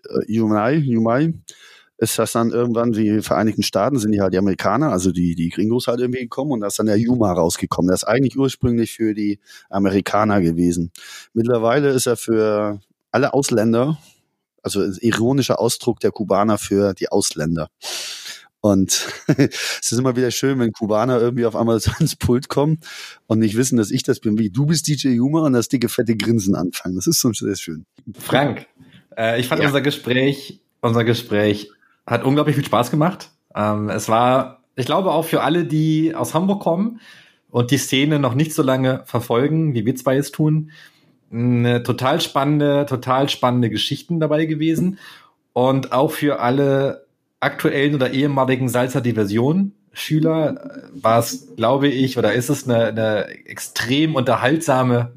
äh, Yumai, Yumai, ist das dann irgendwann die Vereinigten Staaten, sind die halt die Amerikaner, also die, die Gringos halt irgendwie gekommen und da ist dann der Yuma rausgekommen. Der ist eigentlich ursprünglich für die Amerikaner gewesen. Mittlerweile ist er für alle Ausländer, also ironischer Ausdruck der Kubaner für die Ausländer. Und es ist immer wieder schön, wenn Kubaner irgendwie auf einmal ans Pult kommen und nicht wissen, dass ich das bin, wie du bist DJ Juma und das dicke, fette Grinsen anfangen. Das ist schon sehr schön. Frank, äh, ich fand ja. unser Gespräch, unser Gespräch hat unglaublich viel Spaß gemacht. Ähm, es war, ich glaube auch für alle, die aus Hamburg kommen und die Szene noch nicht so lange verfolgen, wie wir zwei es tun, eine total spannende, total spannende Geschichten dabei gewesen. Und auch für alle aktuellen oder ehemaligen Salzer Diversion Schüler äh, war es, glaube ich, oder ist es eine, eine extrem unterhaltsame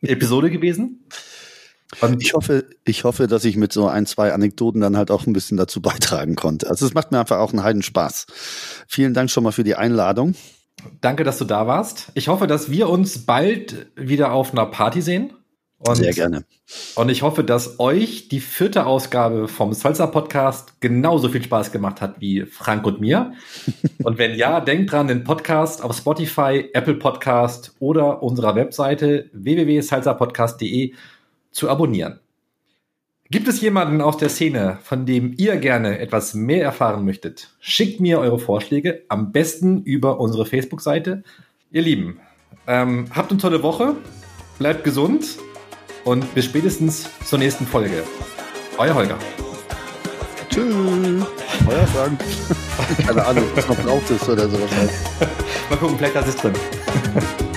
Episode gewesen. Und ich hoffe, ich hoffe, dass ich mit so ein, zwei Anekdoten dann halt auch ein bisschen dazu beitragen konnte. Also es macht mir einfach auch einen Heiden Spaß. Vielen Dank schon mal für die Einladung. Danke, dass du da warst. Ich hoffe, dass wir uns bald wieder auf einer Party sehen. Und, Sehr gerne. Und ich hoffe, dass euch die vierte Ausgabe vom Salsa Podcast genauso viel Spaß gemacht hat wie Frank und mir. und wenn ja, denkt dran, den Podcast auf Spotify, Apple Podcast oder unserer Webseite www.salsapodcast.de zu abonnieren. Gibt es jemanden aus der Szene, von dem ihr gerne etwas mehr erfahren möchtet? Schickt mir eure Vorschläge, am besten über unsere Facebook-Seite. Ihr Lieben, ähm, habt eine tolle Woche, bleibt gesund und bis spätestens zur nächsten Folge. Euer Holger. Tschüss. Euer Frank. Keine Ahnung, was noch drauf ist oder sowas. Mal gucken, vielleicht ist es drin.